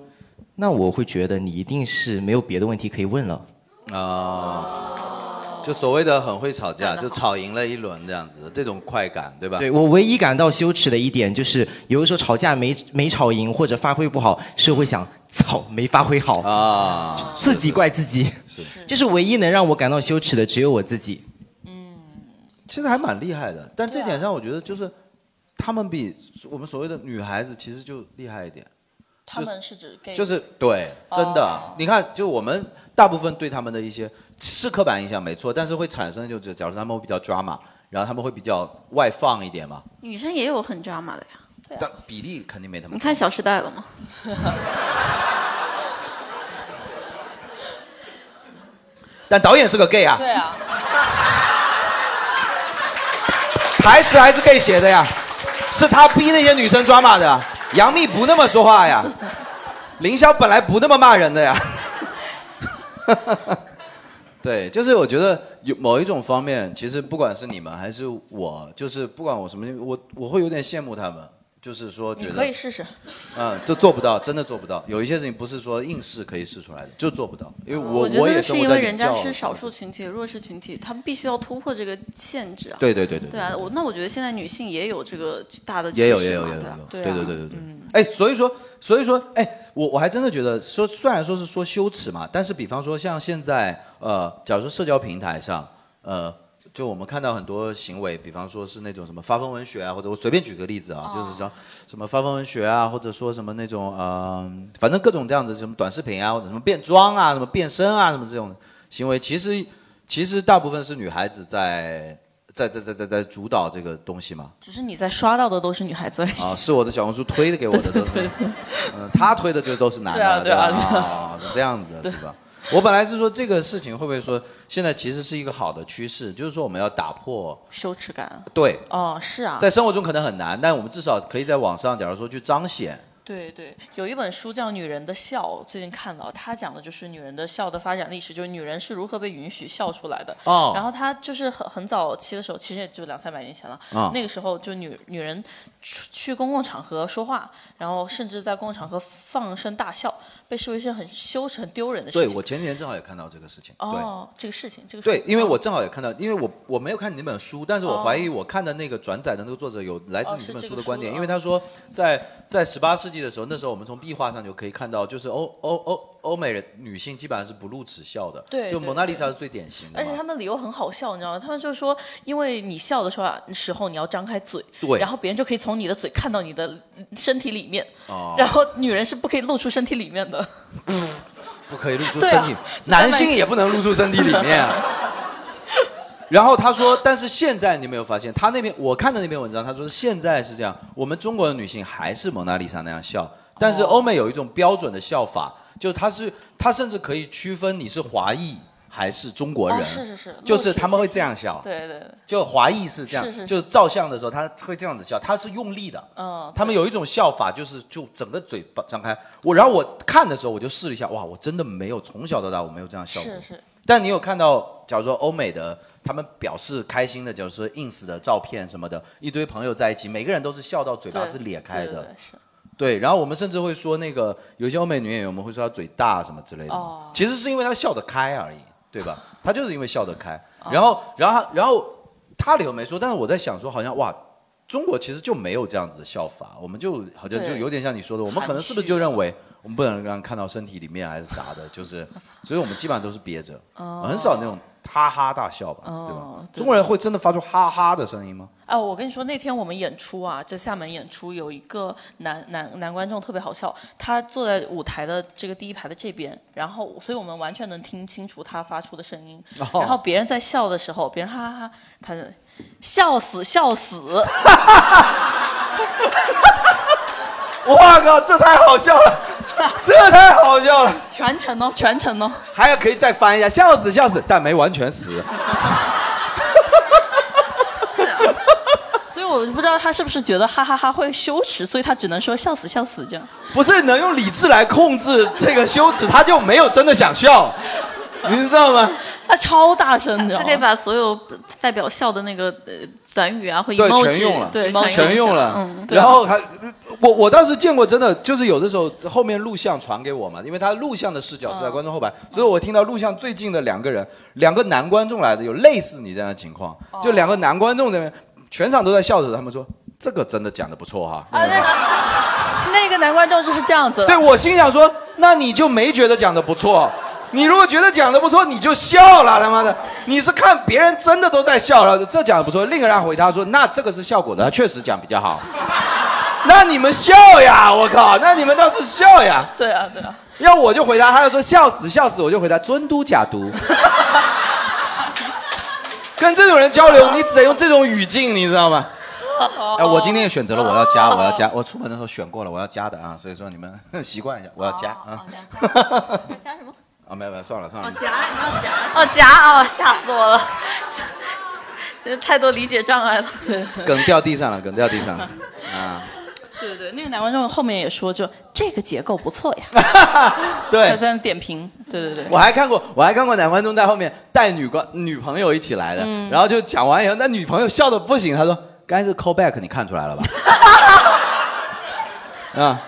那我会觉得你一定是没有别的问题可以问了。啊，就所谓的很会吵架，<laughs> 就吵赢了一轮这样子，这种快感，对吧？对我唯一感到羞耻的一点就是，有的时候吵架没没吵赢或者发挥不好，是会想操没发挥好，啊，自己怪自己，是就是唯一能让我感到羞耻的只有我自己。嗯其实还蛮厉害的，但这点上我觉得就是，他们比我们所谓的女孩子其实就厉害一点，他们是指 gay，就是对，真的，你看，就我们大部分对他们的一些是刻板印象没错，但是会产生就是，假如他们会比较 drama，然后他们会比较外放一点嘛，女生也有很 drama 的呀。但比例肯定没他们。你看《小时代》了吗？<laughs> 但导演是个 gay 啊，对啊，台词还是 gay 写的呀，是他逼那些女生抓马的。杨幂不那么说话呀，凌霄本来不那么骂人的呀。<laughs> 对，就是我觉得有某一种方面，其实不管是你们还是我，就是不管我什么，我我会有点羡慕他们，就是说觉你得可以试试。<laughs> 嗯，就做不到，真的做不到。有一些事情不是说硬试可以试出来的，就做不到。因为我我也生活因为人家是少数群体、弱势群体，他们必须要突破这个限制啊。对对对对对啊，我那我觉得现在女性也有这个大的趋势也有也有也有嘛有，对啊对对对对对。哎，所以说所以说，哎，我我还真的觉得说，虽然说是说羞耻嘛，但是比方说像现在呃，假如说社交平台上，呃。就我们看到很多行为，比方说是那种什么发疯文学啊，或者我随便举个例子啊，就是说什么发疯文学啊，或者说什么那种呃，反正各种这样子，什么短视频啊，或者什么变装啊，什么变身啊，什么这种行为，其实其实大部分是女孩子在在在在在在主导这个东西嘛。只是你在刷到的都是女孩子而已。啊，是我的小红书推的给我的嗯，他推的就都是男的，对啊吧对啊啊，是这样子的，是吧？我本来是说这个事情会不会说现在其实是一个好的趋势，就是说我们要打破羞耻感。对，哦，是啊，在生活中可能很难，但我们至少可以在网上，假如说去彰显，对对，有一本书叫《女人的笑》，最近看到，它讲的就是女人的笑的发展历史，就是女人是如何被允许笑出来的。哦然后他就是很很早期的时候，其实也就两三百年前了。啊那个时候就女女人去去公共场合说话，然后甚至在公共场合放声大笑，被视为是很羞耻、很丢人的事情。对我前几天正好也看到这个事情，对。哦，这个事情，这个对，因为我正好也看到，因为我我没有看你那本书，但是我哦。怀疑我看的那个转载的那个作者有来自哦你这本书的观点，书因为他说在在十八世纪的时候，那时候我们从壁画上就可以看到，就是欧欧欧欧美人女性基本上是不露齿笑的，就对就蒙娜丽莎是最典型的而且嘛。他们理由很好笑，你知道吗？他们就说，因为你笑的时候啊时候你要张开嘴，对然后别人就可以从你的嘴看到你的身体里面，哦然后女人是不可以露出身体里面的。<laughs> 不可以露出身体，男性也不能露出身体里面啊。然后他说，但是现在你有没有发现，他那篇我看的那篇文章，他说现在是这样，我们中国的女性还是蒙娜丽莎那样笑，但是欧美有一种标准的笑法，就他是他甚至可以区分你是华裔还是中国人，哦是是是就是他们会这样笑，对对对，就华裔是这样，是是照相的时候他会这样子笑，他是用力的，嗯，他们有一种笑法，就是就整个嘴巴张开。我然后我看的时候，我就试了一下，哇，我真的没有从小到大我没有这样笑过。是是，但你有看到，假如说欧美的他们表示开心的，假如说 ins 的照片什么的，一堆朋友在一起，每个人都是笑到嘴巴是裂开的。对对对是对，然后我们甚至会说那个有些欧美女演员，我们会说她嘴大什么之类的，哦其实是因为她笑得开而已，对吧？<laughs> 她就是因为笑得开。哦然后，然后，然后她理由没说，但是我在想说，好像哇。中国其实就没有这样子的笑法，我们就好像就对有点像你说的，我们可能是不是就认为我们不能让看到身体里面还是啥的，就是，<laughs> 所以我们基本上都是憋着，很少那种哈哈大笑吧，对吧？中国人会真的发出哈哈的声音吗？啊，我跟你说，那天我们演出啊，在厦门演出，有一个男男男观众特别好笑，他坐在舞台的这个第一排的这边，然后，所以我们完全能听清楚他发出的声音。哦。然后别人在笑的时候，别人哈哈哈，他就笑死笑死，我 <laughs> 靠，这太好笑了，<laughs> 这太好笑了。全程哦，全程哦。还要可以再翻一下，笑死笑死，但没完全死。<laughs> 所以我不知道他是不是觉得哈哈哈会羞耻，所以他只能说笑死笑死这样。不是能用理智来控制这个羞耻，他就没有真的想笑，<laughs> 你知道吗？他超大声，你知道吗？他可以把所有代表笑的那个呃短语啊或对 emoji 全用了对全用了。嗯，然后还我我当时见过，真的就是有的时候后面录像传给我嘛，因为他录像的视角是在观众后排，所以我听到录像最近的两个人，两个男观众来的，有类似你这样的情况，就两个男观众那边全场都在笑着，他们说这个真的讲的不错哈。啊，那那个男观众就是这样子。对我心想说，那你就没觉得讲的不错。你如果觉得讲的不错，你就笑了，他妈的！你是看别人真的都在笑了，这讲的不错。另一个人回答说，那这个是效果的，他确实讲比较好。<laughs> 那你们笑呀，我靠！那你们倒是笑呀。对啊，对啊。要我就回答，他就说笑死笑死，我就回答尊嘟假嘟。<laughs> 跟这种人交流，你只能用这种语境，你知道吗？哎，我今天也选择了我要加，我要加，我出门的时候选过了，我要加的啊，所以说你们 <laughs> 习惯一下，我要加啊。没有没有，算了算了。夹，哦夹哦，吓死我了，<laughs> 这太多理解障碍了。对 <laughs> 梗掉地上了，梗掉地上了啊！对对对，那个男观众后面也说，就这个结构不错呀，<laughs> 对他，在点评。对对对。我还看过，我还看过男观众在后面带女观女朋友一起来的，然后就讲完以后，那女朋友笑的不行，他说：“刚才是 call back，你看出来了吧？”啊，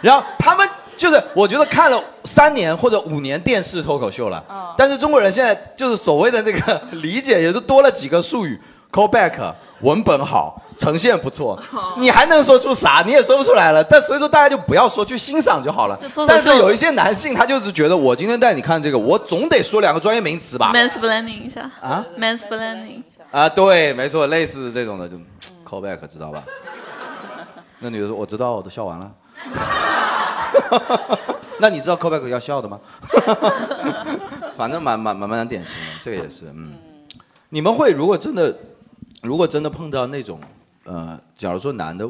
然后他们就是我觉得看了三年或者五年电视脱口秀了，但是中国人现在就是所谓的这个 <laughs> 理解也是多了几个术语，call back 文本好。呈现不错，你还能说出啥？你也说不出来了。但所以说大家就不要说，去欣赏就好了就脱。口秀但是有一些男性，他就是觉得我今天带你看这个，我总得说两个专业名词吧？mansplaining 一下啊，mansplaining。啊，对，没错，类似这种的就 call back 知道吧？那女的说我知道，我都笑完了。<laughs> 那你知道 call back 要笑的吗？<laughs> 反正蛮蛮蛮蛮典型的，这个也是，嗯。你们会如果真的，如果真的碰到那种，呃，假如说男的，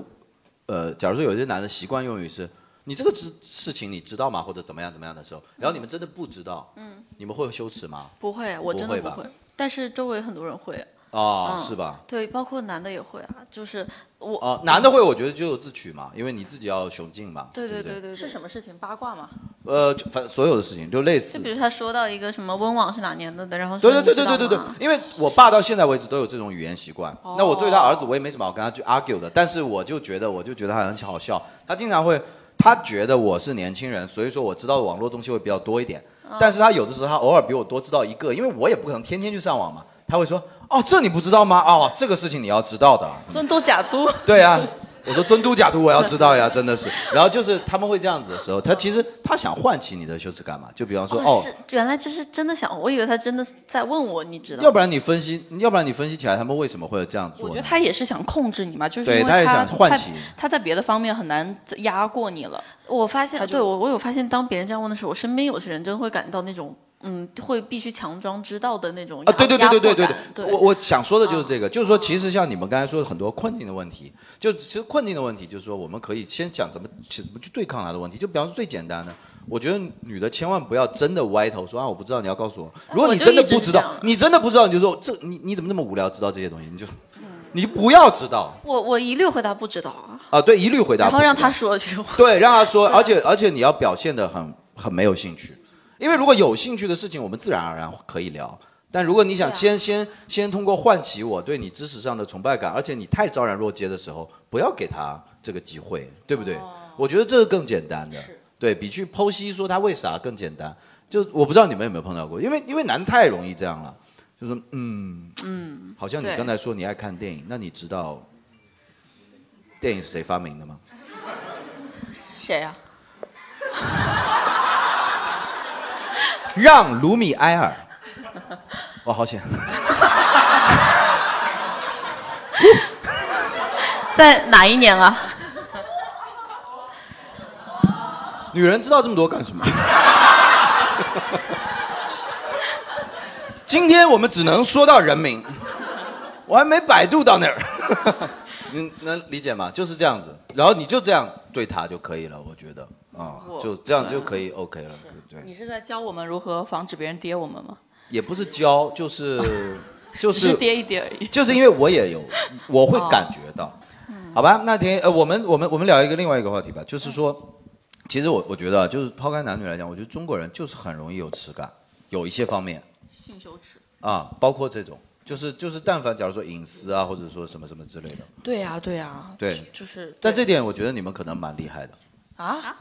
呃，假如说有些男的习惯用语是，你这个事事情你知道吗？或者怎么样怎么样的时候，然后你们真的不知道，嗯，你们会羞耻吗？不会，我真不会吧的不会。但是周围很多人会，哦，嗯是吧？对，包括男的也会啊。就是我，哦，男的会，我觉得咎由自取嘛，因为你自己要雄竞嘛。对对不对对对，是什么事情？八卦嘛？呃，就反所有的事情就类似就比。如他说到一个什么温网是哪年的的，然后对对说你知道对对对对对，因为我爸到现在为止都有这种语言习惯。哦那我作为他儿子，我也没什么好跟他去 argue 的，但是我就觉得，我就觉得他很好笑。他经常会，他觉得我是年轻人，所以说我知道的网络东西会比较多一点。哦但是他有的时候他偶尔比我多知道一个，因为我也不可能天天去上网嘛。他会说：“哦，这你不知道吗？哦，这个事情你要知道的。”尊嘟假嘟。对啊，我说尊嘟假嘟我要知道呀，<laughs> 真的是。然后就是他们会这样子的时候，他其实他想唤起你的羞耻感嘛，就比方说哦，是原来就是真的想，我以为他真的在问我，你知道吗？要不然你分析，要不然你分析起来他们为什么会有这样做？我觉得他也是想控制你嘛，就是因为对他也想唤他起他在别的方面很难压过你了。我发现对我我有发现，当别人这样问的时候，我身边有些人真的会感到那种，嗯，会必须强装知道的那种啊，对对对对对对对，我我想说的就是这个，就是说，其实像你们刚才说的很多困境的问题，就其实困境的问题，就是说我们可以先想怎么怎么去对抗它的问题。就比方说最简单的，我觉得女的千万不要真的歪头说啊，我不知道，你要告诉我。如果你真的不知道你真的不知道，你就说这你你怎么那么无聊，知道这些东西，你就 <laughs> 你不要知道我我一律回答不知道啊，啊，对，一律回答。然后让他说这句话。对，让他说，而且而且你要表现的很很没有兴趣，因为如果有兴趣的事情，我们自然而然可以聊。但如果你想先、先先通过唤起我对你知识上的崇拜感，而且你太昭然若揭的时候，不要给他这个机会，对不对？我觉得这个更简单的，对比去剖析说他为啥更简单。就我不知道你们有没有碰到过，因为因为男太容易这样了，就是嗯嗯，好像你刚才说你爱看电影，那你知道电影是谁发明的吗？谁呀、<laughs> 让卢米埃尔。我，好险！<laughs> 在哪一年啊？女人知道这么多干什么？<laughs> 今天我们只能说到人名，我还没百度到那儿。<laughs> 你能理解吗？就是这样子，然后你就这样对他就可以了，我觉得啊、我就这样就可以 OK 了，对对。你是在教我们如何防止别人跌我们吗？也不是教，就是 <laughs> 就只是是跌一跌而已。<laughs> 就是因为我也有，我会感觉到，好吧？那天呃，我们我们我们聊一个另外一个话题吧，就是说，其实我我觉得啊，就是抛开男女来讲，我觉得中国人就是很容易有耻感，有一些方面，性羞耻。啊，包括这种，就是就是，但凡假如说隐私啊，或者说什么什么之类的，对呀、对呀、对就就是。但这点我觉得你们可能蛮厉害的，啊，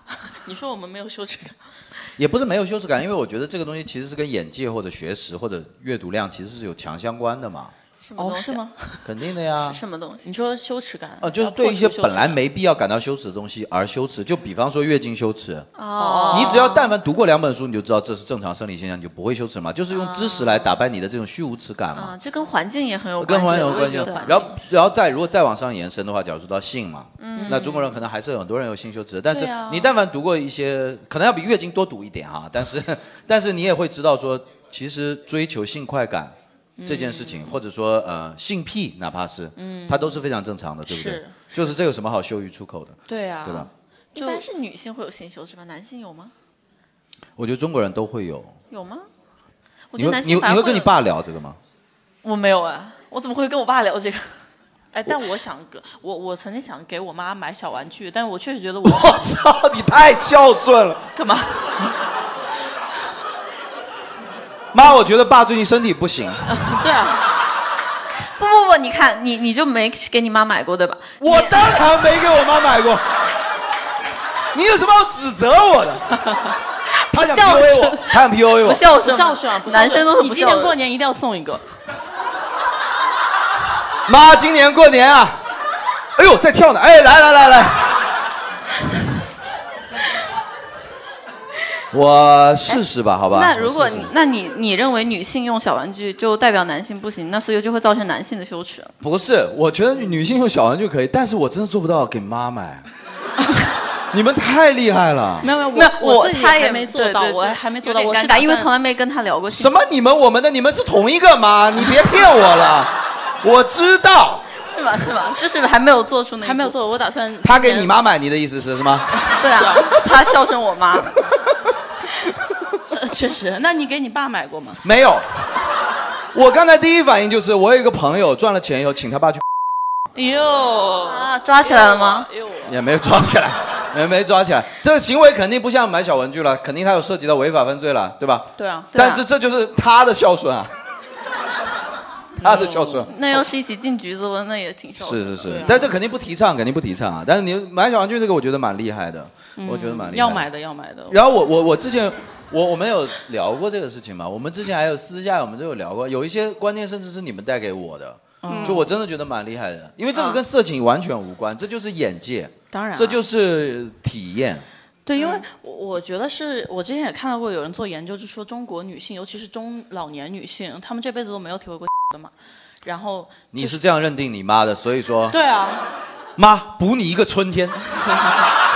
你说我们没有羞耻感？<laughs> 也不是没有羞耻感，因为我觉得这个东西其实是跟眼界或者学识或者阅读量其实是有强相关的嘛，哦，什么东西？是吗？<laughs> 肯定的呀是。什么东西？你说羞耻感？呃，就是对一些本来没必要感到羞耻的东西而羞耻，就比方说月经羞耻，哦，你只要但凡读过两本书，你就知道这是正常生理现象，你就不会羞耻嘛。就是用知识来打败你的这种虚无耻感嘛，啊，这跟环境也很有跟关系。环境有关系觉得。然后，然后再如果再往上延伸的话，假如说到性嘛，嗯那中国人可能还是有很多人有性羞耻。但是对啊你但凡读过一些，可能要比月经多读一点哈，但是 <laughs> 但是你也会知道说，其实追求性快感。这件事情，或者说呃性癖，哪怕是，嗯它都是非常正常的，对不对是？就是这有什么好羞于出口的，对啊、对吧？一般是女性会有性羞耻吧？男性有吗？我觉得中国人都会有。有吗？我你你觉得男性反而你会跟你？爸聊这个吗？我没有啊，我怎么会跟我爸聊这个？哎，但我想给我我曾经想给我妈买小玩具，但是我确实觉得我我操，你太孝顺了！干嘛？妈，我觉得爸最近身体不行，<laughs> 对啊，不不不，你看你你就没给你妈买过对吧？我当然没给我妈买过。你有什么要指责我的？<laughs> 他想 PUA 我，他想 PUA 我。不孝不顺吗，孝顺啊，不孝顺男生都是你今年不孝顺过年一定要送一个。妈，今年过年啊，哎呦，在跳呢！哎，来来来来，我试试吧，好吧？那如果试试你那你你认为女性用小玩具就代表男性不行，那所以就会造成男性的羞耻。不是，我觉得女性用小玩具可以，但是我真的做不到给妈买。<laughs> 你们太厉害了！没有没有，没有，我自己他也还没做到，我还没做到。我是打因为从来没跟他聊过。什么你们我们的，你们是同一个吗？你别骗我了，我知道。<laughs> 是吗？是吗？就是还没有做出那还没有。做，我打算他给你妈买，你的意思是是吗？对啊，他孝顺我妈。呃 <laughs> 确实。那你给你爸买过吗？没有。我刚才第一反应就是，我有一个朋友赚了钱以后，请他爸去，哎呦，啊，抓起来了吗？哎呦，也没有抓起来，<laughs> 也没抓起来。这个行为肯定不像买小文具了，肯定他有涉及到违法犯罪了，对吧？对啊，但是这就是他的孝顺啊，<laughs> 他的孝顺。那要是一起进局子了，那也挺受。是是是但这肯定不提倡，肯定不提倡啊。但是你买小玩具这个，我觉得蛮厉害的，我觉得蛮厉害。要买的要买的。然后我我我之前我我们有聊过这个事情嘛？我们之前还有私下我们都有聊过，有一些观念甚至是你们带给我的，嗯就我真的觉得蛮厉害的，因为这个跟色情完全无关，这就是眼界，当然啊，这就是体验。对，因为我我觉得是我之前也看到过有人做研究，就说中国女性，尤其是中老年女性，她们这辈子都没有体会过的嘛。然后你是这样认定你妈的，所以说对啊，妈补你一个春天。<laughs>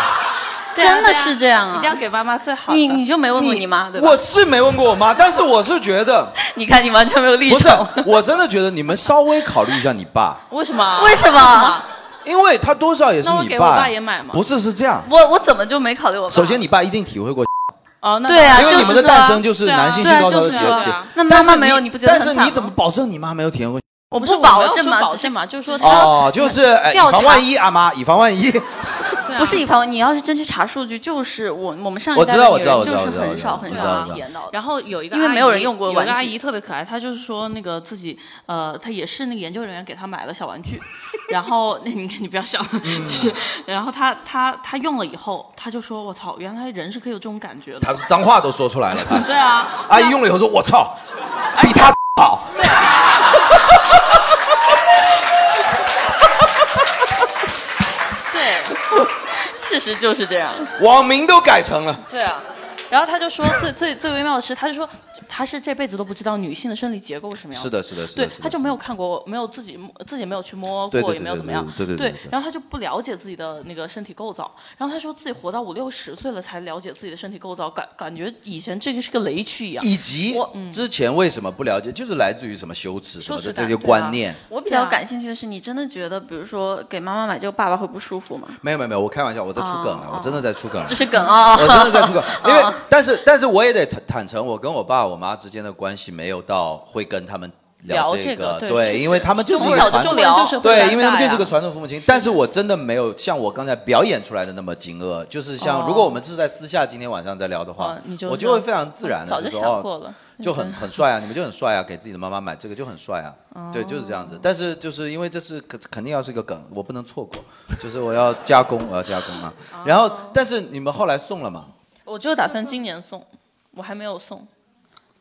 真的是这样啊一定要给妈妈最好的。你你就没问过你妈对吧？我是没问过我妈，但是我是觉得 <laughs> 你看你完全没有立不是场。，我真的觉得你们稍微考虑一下你爸，为什么？为什么？因为他多少也是你那我给我爸也买嘛不是是这样，我我怎么就没考虑我爸？首先你爸一定体会过。哦，那对啊因为你们的诞生就是男性性高潮的结结对啊就是啊。那妈妈没有你不觉得但是很惨吗你怎么保证你妈没有体验过？我不是不保证嘛，保证嘛，就是说他哦，就是哎以防万一，阿妈以防万一。不是以防你要是真去查数据，就是我我们上一我知道我代的女知道我知道人就是很少很少体验到。然后有一个阿姨因为没有人用过有个阿姨特别可爱，她就是说那个自己呃，她也是那个研究人员给她买了小玩具，<laughs> 然后那你你不要笑，<laughs> 然后她她她用了以后，她就说我操，原来人是可以有这种感觉的。他脏话都说出来了，他 <laughs> 对啊，阿姨用了以后说：“我操，比他好。对事实就是这样。”网名都改成了。对啊。然后他就说最最最微妙的是，他就说她是这辈子都不知道女性的生理结构是什么样是的，是的，是的。对他就没有看过，没有自己自己没有去摸过，也没有怎么样。对对对然后他就不了解自己的那个身体构造，然后他说自己活到五六十岁了才了解自己的身体构造，感感觉以前这个是个雷区一样。以及之前为什么不了解，就是来自于什么羞耻什么的这些观念。我比较感兴趣的是，你真的觉得，比如说给妈妈买这个，爸爸会不舒服吗？没有没有没有，我开玩笑，我在出梗了，哦我真的在出梗了这。是梗啊！我真的在出梗，因为哦但是但是我也得坦坦诚，我跟我爸我妈之间的关系没有到会跟他们聊这这个对对，因为他们就是一个传统对，因为他们就是个传统父母亲，但是我真的没有像我刚才表演出来的那么惊愕，就是像哦如果我们是在私下今天晚上再聊的话我就会非常自然的早就说哦想过了。就很很帅啊，你们就很帅啊，给自己的妈妈买这个就很帅啊，哦对，就是这样子。但是就是因为这是肯肯定要是一个梗，我不能错过，就是我要加工，我要加工啊。哦然后，但是你们后来送了吗？我就打算今年送，我还没有送。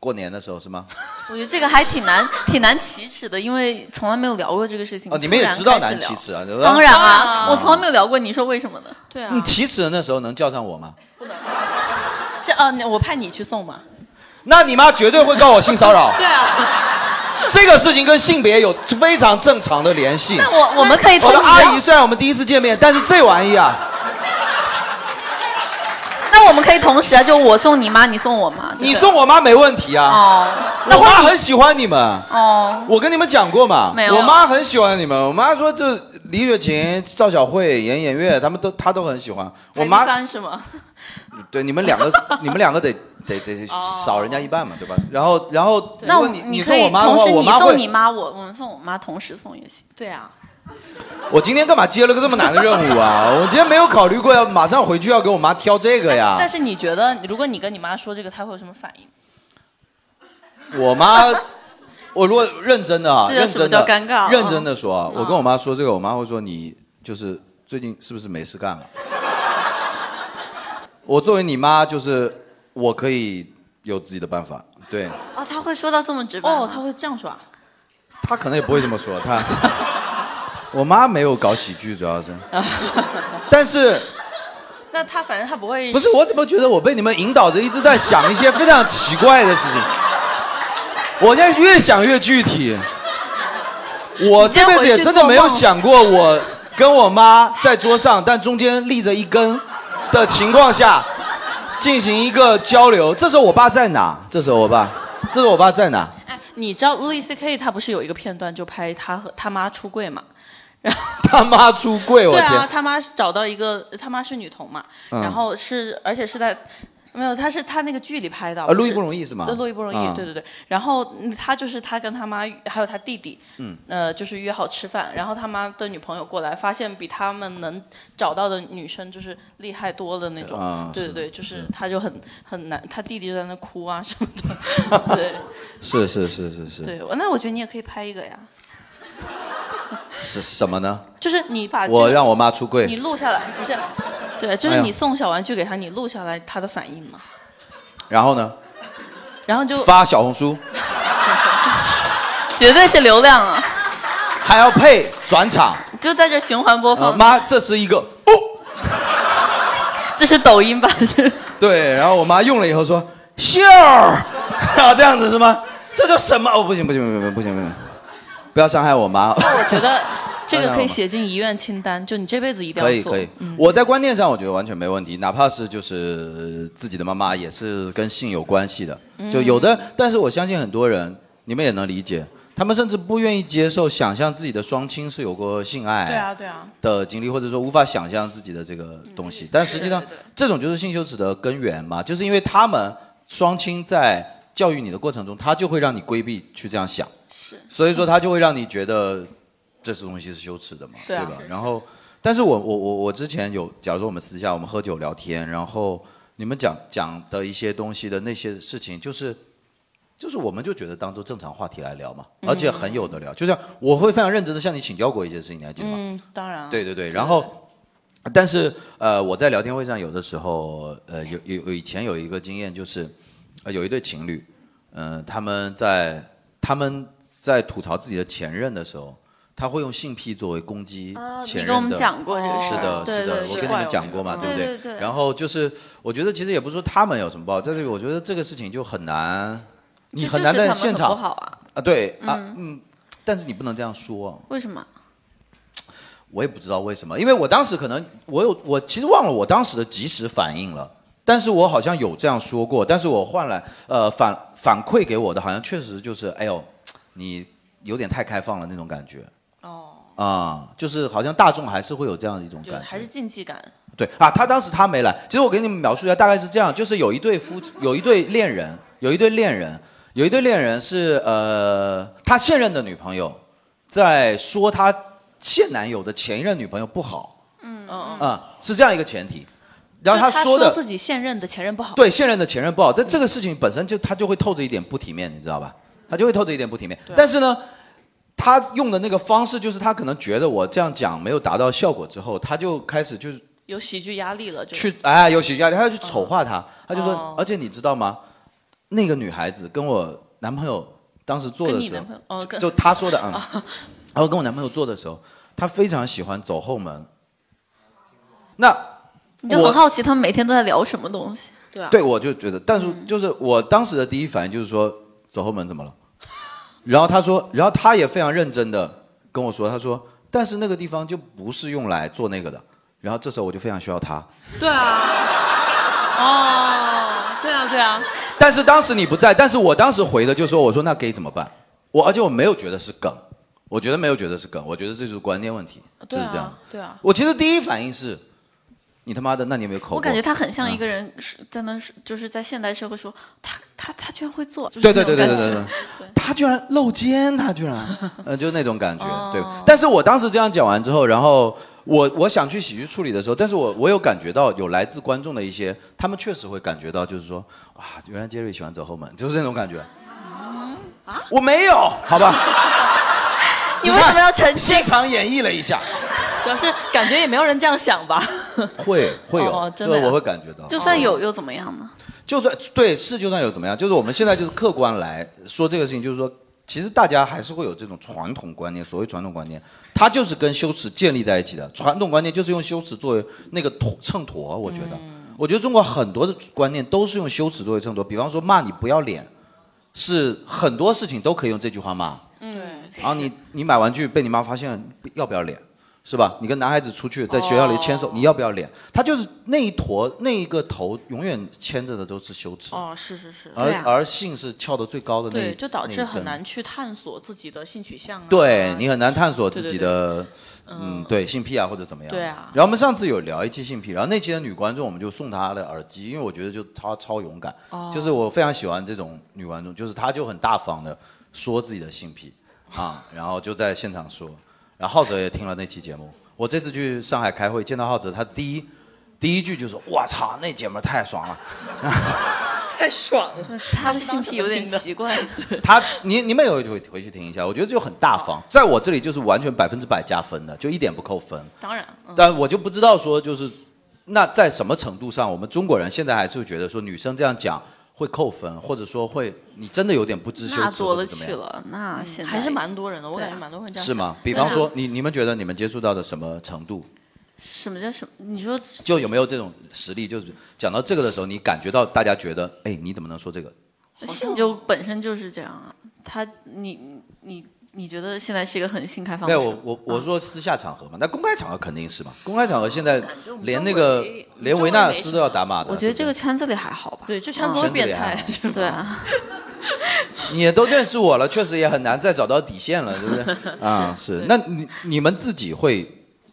过年的时候是吗？我觉得这个还挺难，<laughs> 挺难启齿的，因为从来没有聊过这个事情。哦，你们也知道难启齿啊，对吧？当然当然啊，啊我从来没有聊过，你说为什么呢？对啊你，启齿的那时候能叫上我吗？是啊，呃我派你去送嘛。那你妈绝对会告我性骚扰。<laughs> 对啊，这个事情跟性别有非常正常的联系。那我我们可以我的阿姨虽然我们第一次见面，但是这玩意啊，那我们可以同时啊，就我送你妈，你送我妈。你送我妈没问题啊。哦，那我妈会很喜欢你们。哦，我跟你们讲过嘛，没有我妈很喜欢你们。我妈说，这李雪琴、赵小慧、严严月，他们都她都很喜欢。我妈三是吗？对你们两个，<laughs> 你们两个得得得哦少人家一半嘛，对吧？然后然后那我你你可以送我妈的话，同时你我妈会。送你妈，我我们送我妈同时送也行。对啊，<laughs> 我今天干嘛接了个这么难的任务啊？<laughs> 我今天没有考虑过要马上回去要给我妈挑这个呀。但是你觉得，如果你跟你妈说这个，她会有什么反应？我妈，我如果认真的啊，<laughs> 认真的尴尬啊认真的说啊，我跟我妈说这个，我妈会说你就是最近是不是没事干了？我作为你妈，就是我可以有自己的办法。对，哦，他会说到这么直白吗哦，她会这样说啊？她可能也不会这么说，她。我妈没有搞喜剧，主要是，<laughs> 但是那她反正她不会不是我怎么觉得我被你们引导着一直在想一些非常奇怪的事情？我现在越想越具体。我这辈子也真的没有想过，我跟我妈在桌上，但中间立着一根的情况下进行一个交流。这时候我爸在哪？这时候我爸，这时候我爸在哪？哎，你知道 Louis C K 他不是有一个片段就拍他和他妈出柜嘛？然 <laughs> 后他妈出柜，我对啊，天！他妈是找到一个，他妈是女童嘛，嗯然后是而且是在。没有，他是他那个剧里拍的。啊路易不容易是吗对，路易不容易，啊对对对。然后嗯他就是他跟他妈还有他弟弟，嗯呃，就是约好吃饭，然后他妈的女朋友过来，发现比他们能找到的女生就是厉害多了那种。对对对，就是他就很很难，他弟弟就在那哭啊什么的。<laughs> 对是是是是是，对，那我觉得你也可以拍一个呀，是什么呢？就是你把这个我让我妈出柜你录下来，不是？对，就是你送小玩具给她，你录下来她的反应嘛，然后呢？然后就发小红书，<laughs> 绝对是流量啊！还要配转场。就在这循环播呃放。妈，这是一个哦 <laughs> 这是抖音版，<laughs> 对，然后我妈用了以后说秀儿，啊这样子是吗？这叫什么？哦不行不行不行不行不行，不要伤害我妈。我觉得这个可以写进遗愿清单，<laughs> 就你这辈子一定要做。可以可以，我在观念上我觉得完全没问题，哪怕是就是自己的妈妈也是跟性有关系的，就有的，但是我相信很多人你们也能理解，他们甚至不愿意接受想象自己的双亲是有过性爱，对啊对啊，的经历，或者说无法想象自己的这个东西。但实际上，这种就是性羞耻的根源嘛，就是因为他们双亲在教育你的过程中，他就会让你规避去这样想，是，所以说他就会让你觉得这些东西是羞耻的嘛，对啊吧？然后，但是我我我我之前有，假如说我们私下我们喝酒聊天，然后你们讲讲的一些东西的那些事情，就是。就是我们就觉得当做正常话题来聊嘛，而且很有的聊。就像我会非常认真的向你请教过一些事情，你还记得吗？嗯，当然啊。对对对，然后，但是呃，我在聊天会上有的时候，呃，有有有以前有一个经验就是，呃，有一对情侣，嗯、他们在他们在吐槽自己的前任的时候，他会用性癖作为攻击啊前任的。你跟我们讲过这个事是的，是的，我跟你们讲过嘛，对不对对然后就是，我觉得其实也不是说他们有什么不好，但是我觉得这个事情就很难，你很难在现场不好啊。啊，对啊，嗯，但是你不能这样说。为什么？我也不知道为什么，因为我当时可能我有我其实忘了我当时的及时反应了，但是我好像有这样说过，但是我换来呃反反馈给我的好像确实就是哎呦，你有点太开放了那种感觉哦，啊、就是好像大众还是会有这样的一种感觉。还是禁忌感。对啊，他当时他没来。其实我给你们描述一下，大概是这样：就是有一对夫，有一对恋人，有一对恋人，有一对恋人是呃，他现任的女朋友在说他现男友的前一任女朋友不好。嗯嗯啊、是这样一个前提。然后就他说的自己现任的前任不好。对现任的前任不好，但这个事情本身就他就会透着一点不体面，你知道吧？他就会透着一点不体面。但是呢，他用的那个方式就是他可能觉得我这样讲没有达到效果之后，他就开始就是有喜剧压力了，就去哎有喜剧压力，他要去丑化他，他就说，哦而且你知道吗？那个女孩子跟我男朋友当时做的时候就他说的嗯，<laughs> 然后跟我男朋友做的时候，他非常喜欢走后门。那你就很好奇他们每天都在聊什么东西。对啊，对，我就觉得，但是就是我当时的第一反应就是说，走后门怎么了？然后他说，然后他也非常认真的跟我说，他说，但是那个地方就不是用来做那个的。然后这时候我就非常需要他，对啊，哦，对啊，对啊，但是当时你不在，但是我当时回的就说，我说那给怎么办？我而且我没有觉得是梗，我觉得没有觉得是梗，我觉得这就是观念问题，就是这样啊。，对啊，我其实第一反应是，你他妈的，那你有没有口过？我感觉他很嗯像一个人是在那是就是在现代社会说他他他居然会做，就是对对对对对 <laughs> 他居然露肩，他居然，<laughs> 呃，就是那种感觉，哦对。但是我当时这样讲完之后，然后我我想去喜剧处理的时候，但是我我有感觉到有来自观众的一些，他们确实会感觉到，就是说，哇，原来杰瑞喜欢走后门，就是那种感觉。我没有，好吧，<laughs> 你为什么要澄清？现场演绎了一下，主要是感觉也没有人这样想吧。<laughs> 会会有，哦真的呀这个我会感觉到。就算有又怎么样呢？就算对是，就算有怎么样，就是我们现在就是客观来说这个事情，就是说，其实大家还是会有这种传统观念。所谓传统观念，它就是跟羞耻建立在一起的。传统观念就是用羞耻作为那个砣秤砣，我觉得，我觉得中国很多的观念都是用羞耻作为秤砣。比方说骂你不要脸，是很多事情都可以用这句话骂。嗯，然后你你买玩具被你妈发现了，要不要脸？是吧？你跟男孩子出去在学校里牵手，你要不要脸？他就是那一坨那一个头，永远牵着的都是羞耻，哦，是是是，而、对啊。而性是翘得最高的那一对，就导致很难去探索自己的性取向啊。对你很难探索自己的，嗯，对性癖啊或者怎么样。对啊。然后我们上次有聊一期性癖，然后那期的女观众我们就送她的耳机，因为我觉得就她超勇敢，哦。就是我非常喜欢这种女观众，就是她就很大方的说自己的性癖啊，然后就在现场说，然后浩哲也听了那期节目。我这次去上海开会见到浩哲，他第一第一句就是：“我操，那姐们儿太爽了。<laughs> ”太爽了。他的性癖有点奇怪。<laughs> 他，你你们有回回去听一下，我觉得就很大方，在我这里就是完全百分之百加分的，就一点不扣分。当然，嗯但我就不知道说就是，那在什么程度上，我们中国人现在还是会觉得说女生这样讲会扣分，或者说会你真的有点不知羞耻那多了或者怎么样，去了，那现在还是蛮多人的，我感觉蛮多人这样是吗？比方说，你你们觉得你们接触到的什么程度，什么叫什么？你说就有没有这种实力？就是讲到这个的时候，你感觉到大家觉得，哎，你怎么能说这个？性就本身就是这样啊，他你你你觉得现在是一个很性开放没有，我我我说私下场合嘛，那公开场合肯定是嘛。公开场合现在连那个连维纳斯都要打码的。我觉得这个圈子里还好吧？对，这圈子都是变态。<laughs> 对啊，<laughs> 你也都认识我了，确实也很难再找到底线了，对不对？<laughs> 啊，是。那你你们自己会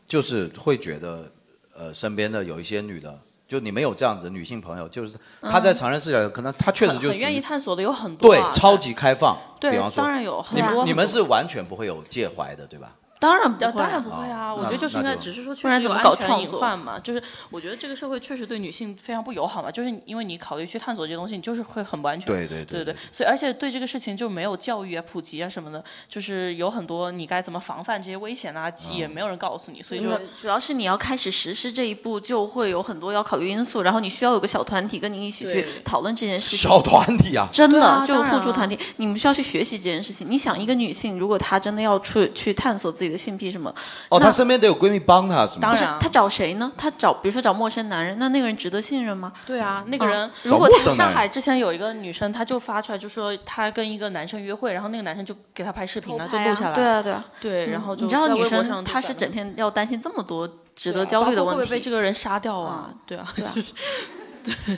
就是会觉得，呃，身边的有一些女的，就你们有这样子女性朋友，就是她在常人视角，可能她确实就很愿意探索的有很多啊，对超级开放。对比方，说当然有很你多你们是完全不会有介怀的，对吧？当然不当会啊，当然不会啊，我觉得就是应该，只是说确不然实有怎么搞安全创作隐患嘛。就是我觉得这个社会确实对女性非常不友好嘛，就是因为你考虑去探索这些东西，你就是会很不安全。对对对对对所以而且对这个事情就没有教育啊、普及啊什么的，就是有很多你该怎么防范这些危险啊，也没有人告诉你，所以就呃主要是你要开始实施这一步，就会有很多要考虑因素，然后你需要有个小团体跟你一起去讨论这件事情。小团体啊，真的、啊就互助团体，你们需要去学习这件事情。你想，一个女性如果她真的要去去探索自己的性癖什么，哦，她身边得有闺蜜帮她，是吗？当然啊她找谁呢？她找比如说找陌生男人，那那个人值得信任吗？对啊，那个嗯人如果他上海之前有一个女生，她就发出来就说她跟一个男生约会，然后那个男生就给她拍视频啊，就录下来。对啊，对啊。对，然后就你知道女在微博生她是整天要担心这么多值得焦虑的问题。会不会被这个人杀掉啊？对啊，对啊，<laughs> 对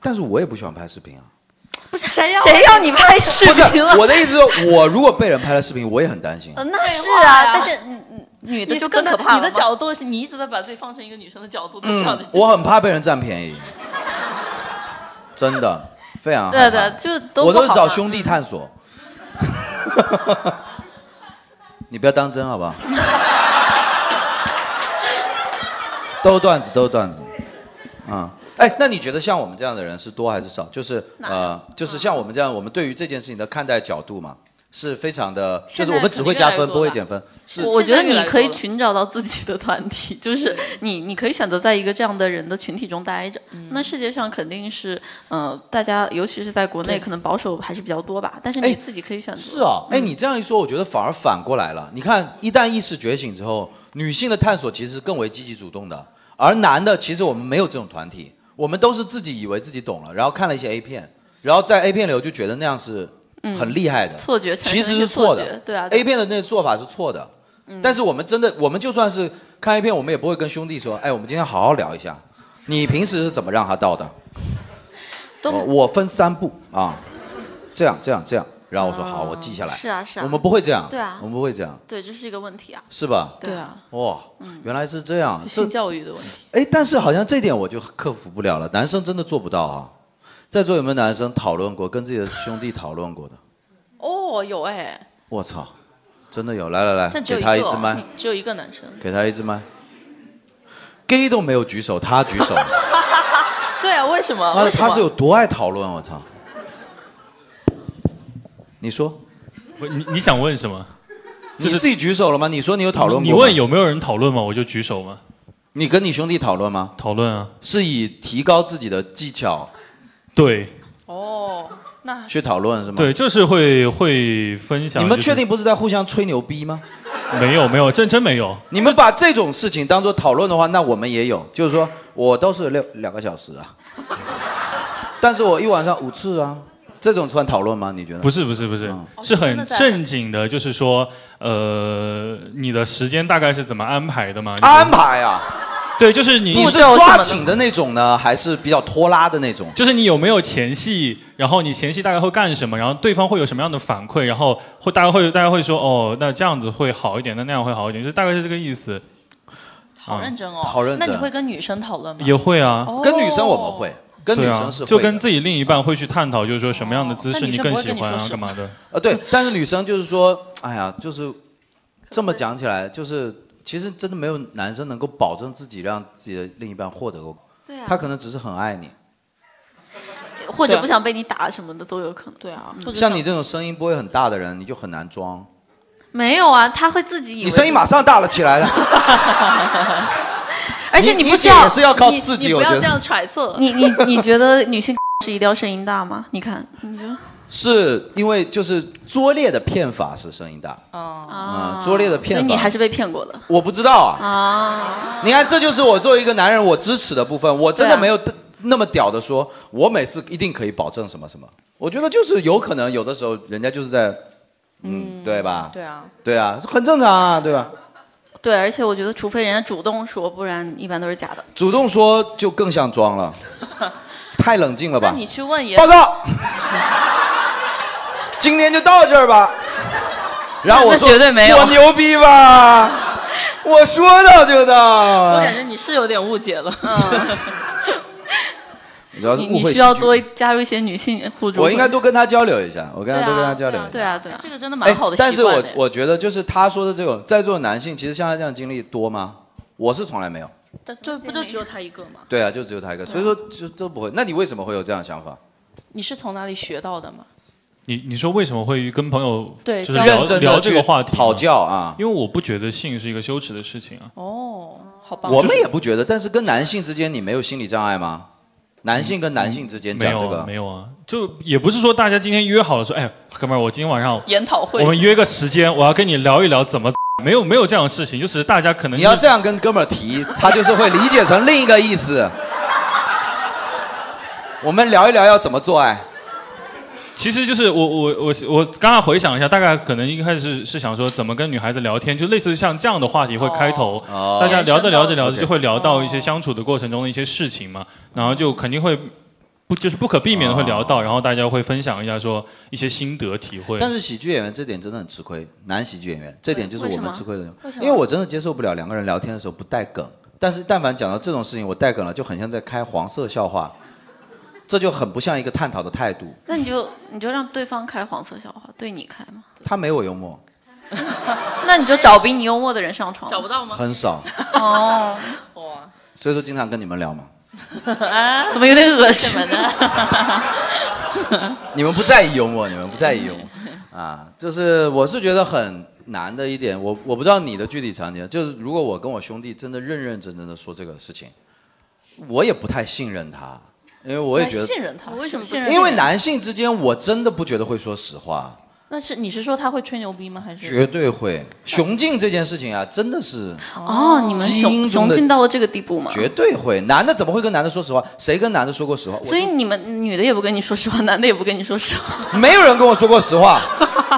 但是我也不喜欢拍视频啊。不是谁要谁要你拍视频了？我的意思是，我如果被人拍了视频，我也很担心那是啊，但是嗯嗯，女的就更可怕了。你的角度是你一直在把自己放成一个女生的角度在想的。我很怕被人占便宜，真的非常对对，就都我都是找兄弟探索。<laughs> 你不要当真好不好？<laughs> 都是段子，都是段子。嗯，哎，那你觉得像我们这样的人是多还是少？就是呃，就是像我们这样，我们对于这件事情的看待角度嘛，是非常的，就是我们只会加分，不会减分。是我觉得你可以寻找到自己的团体，就是你，你可以选择在一个这样的人的群体中待着。嗯那世界上肯定是，呃，大家尤其是在国内，可能保守还是比较多吧。但是哎你自己可以选择。是啊，哎，你这样一说，我觉得反而反过来了。你看，一旦意识觉醒之后，女性的探索其实更为积极主动的，而男的其实我们没有这种团体，我们都是自己以为自己懂了，然后看了一些 A 片，然后在 A 片里我就觉得那样是很厉害的，错觉产生其实一些是错的错觉。对啊 a 片的那个做法是错的。但是我们真的，我们就算是看 A 片，我们也不会跟兄弟说，哎，我们今天好好聊一下，你平时是怎么让他到的？都我我分三步啊，这样这样这样，然后我说好，我记下来。是啊是啊我们不会这样，对啊我们不会这样，对，这是一个问题啊。是吧？对啊，哇，原来是这样。性教育的问题。哎，但是好像这点我就克服不了了，男生真的做不到啊。在座有没有男生讨论过，跟自己的兄弟讨论过的？哦，有哎，我操，真的有！来来来，给他一支麦，只有一个男生。给他一支麦。gay 都没有举手，他举手，<laughs> 对啊，为什么？妈的，为什么他是有多爱讨论？我操！你说，不，你你想问什么？就是你自己举手了吗？你说你有讨论过吗？你问有没有人讨论吗？我就举手吗。你跟你兄弟讨论吗？讨论啊，是以提高自己的技巧对哦，那去讨论是吗？对，。就是会会分享。你们确定不是在互相吹牛逼吗？没有没有，真真没有。你们把这种事情当做讨论的话，那我们也有，就是说我都是六两个小时啊，但是我一晚上五次啊，这种算讨论吗？你觉得？不是不是不是，嗯是很正经的，就是说，呃，你的时间大概是怎么安排的吗？安排啊，对，就是你你是抓紧的那种呢，还是比较拖拉的那种？就是你有没有前戏，然后你前戏大概会干什么，然后对方会有什么样的反馈，然后会大家会大家会说哦，那这样子会好一点，那那样会好一点，就大概是这个意思。好认真哦，好认真那你会跟女生讨论吗？也会啊，哦跟女生我们会，跟女生是，会的就跟自己另一半会去探讨，就是说什么样的姿势你更喜欢啊，干嘛的？<laughs> 呃对，但是女生就是说，哎呀，就是这么讲起来，就是其实真的没有男生能够保证自己让自己的另一半获得过，对啊，他可能只是很爱你。或者不想被你打什么的都有可能。对啊，像你这种声音不会很大的人，你就很难装。没有啊，他会自己以为你声音马上大了起来了。<laughs> 而且你不需要你姐也是要靠你自己，你我觉得不要这样揣测。<laughs> 你你你觉得女性 <laughs> 是一定要声音大吗？你看，你就是因为就是拙劣的骗法是声音大，哦，嗯，拙劣的骗法。以你还是被骗过的我不知道啊。啊。你看，这就是我作为一个男人我支持的部分。我真的没有那么屌的说，我每次一定可以保证什么什么。我觉得就是有可能有的时候人家就是在，嗯，对吧？对啊，对啊，很正常啊，对吧？对，而且我觉得，除非人家主动说，不然一般都是假的。主动说就更像装了，<laughs> 太冷静了吧？那你去问也报告，<laughs> 今天就到这儿吧。然后我说绝对没有我牛逼吧？我说到就到我。感觉你是有点误解了。<laughs> 主要是误会你你需要多加入一些女性互助。我应该多跟他交流一下，我跟他对啊多跟他交流一下。对啊对啊，这个真的蛮好的哎但是我。我觉得就是他说的这种，在座的男性其实像他这样经历多吗？我是从来没有。但就不就只有他一个吗？对啊，就只有他一个，所以说就都不会。那你为什么会有这样的想法？你是从哪里学到的吗？你你说为什么会跟朋友对就是聊认真聊这个话题讨？教啊？因为我不觉得性是一个羞耻的事情啊。哦，好吧！我们也不觉得，但是跟男性之间你没有心理障碍吗？男性跟男性之间没有啊，讲这个没，有啊，就也不是说大家今天约好了说，哎，哥们儿，我今天晚上研讨会，我们约个时间，我要跟你聊一聊怎么，<laughs> 没有没有这样的事情，就是大家可能你要这样跟哥们儿提，他就是会理解成另一个意思。<laughs> 我们聊一聊要怎么做爱。其实就是我我我我刚刚回想一下，大概可能一开始是想说怎么跟女孩子聊天，就类似像这样的话题会开头，哦。大家聊着聊着聊着就会聊到一些相处的过程中的一些事情嘛，然后就肯定会不就是不可避免的会聊到，然后大家会分享一下说一些心得体会。但是喜剧演员这点真的很吃亏，男喜剧演员这点就是我们吃亏的地方为因为我真的接受不了两个人聊天的时候不带梗，但是但凡讲到这种事情，我带梗了，就很像在开黄色笑话，这就很不像一个探讨的态度。那你就你就让对方开黄色笑话，对你开吗。他没我幽默，<laughs> 那你就找比你幽默的人上床。找不到吗？很少，哦，<laughs> 哇，所以说经常跟你们聊嘛。怎么有点恶心呢？<laughs> 你们不在意幽默，你们不在意幽默啊，就是我是觉得很难的一点，我我不知道你的具体场景，就是如果我跟我兄弟真的认认真真的说这个事情，我也不太信任他，因为我也觉得信任他，为什么不信任？因为男性之间，我真的不觉得会说实话。那是你是说他会吹牛逼吗？还是绝对会？雄竞这件事情啊，真的是哦，你们基雄因中的雄竞到了这个地步吗？绝对会。男的怎么会跟男的说实话？谁跟男的说过实话？我所以你们女的也不跟你说实话，男的也不跟你说实话。没有人跟我说过实话，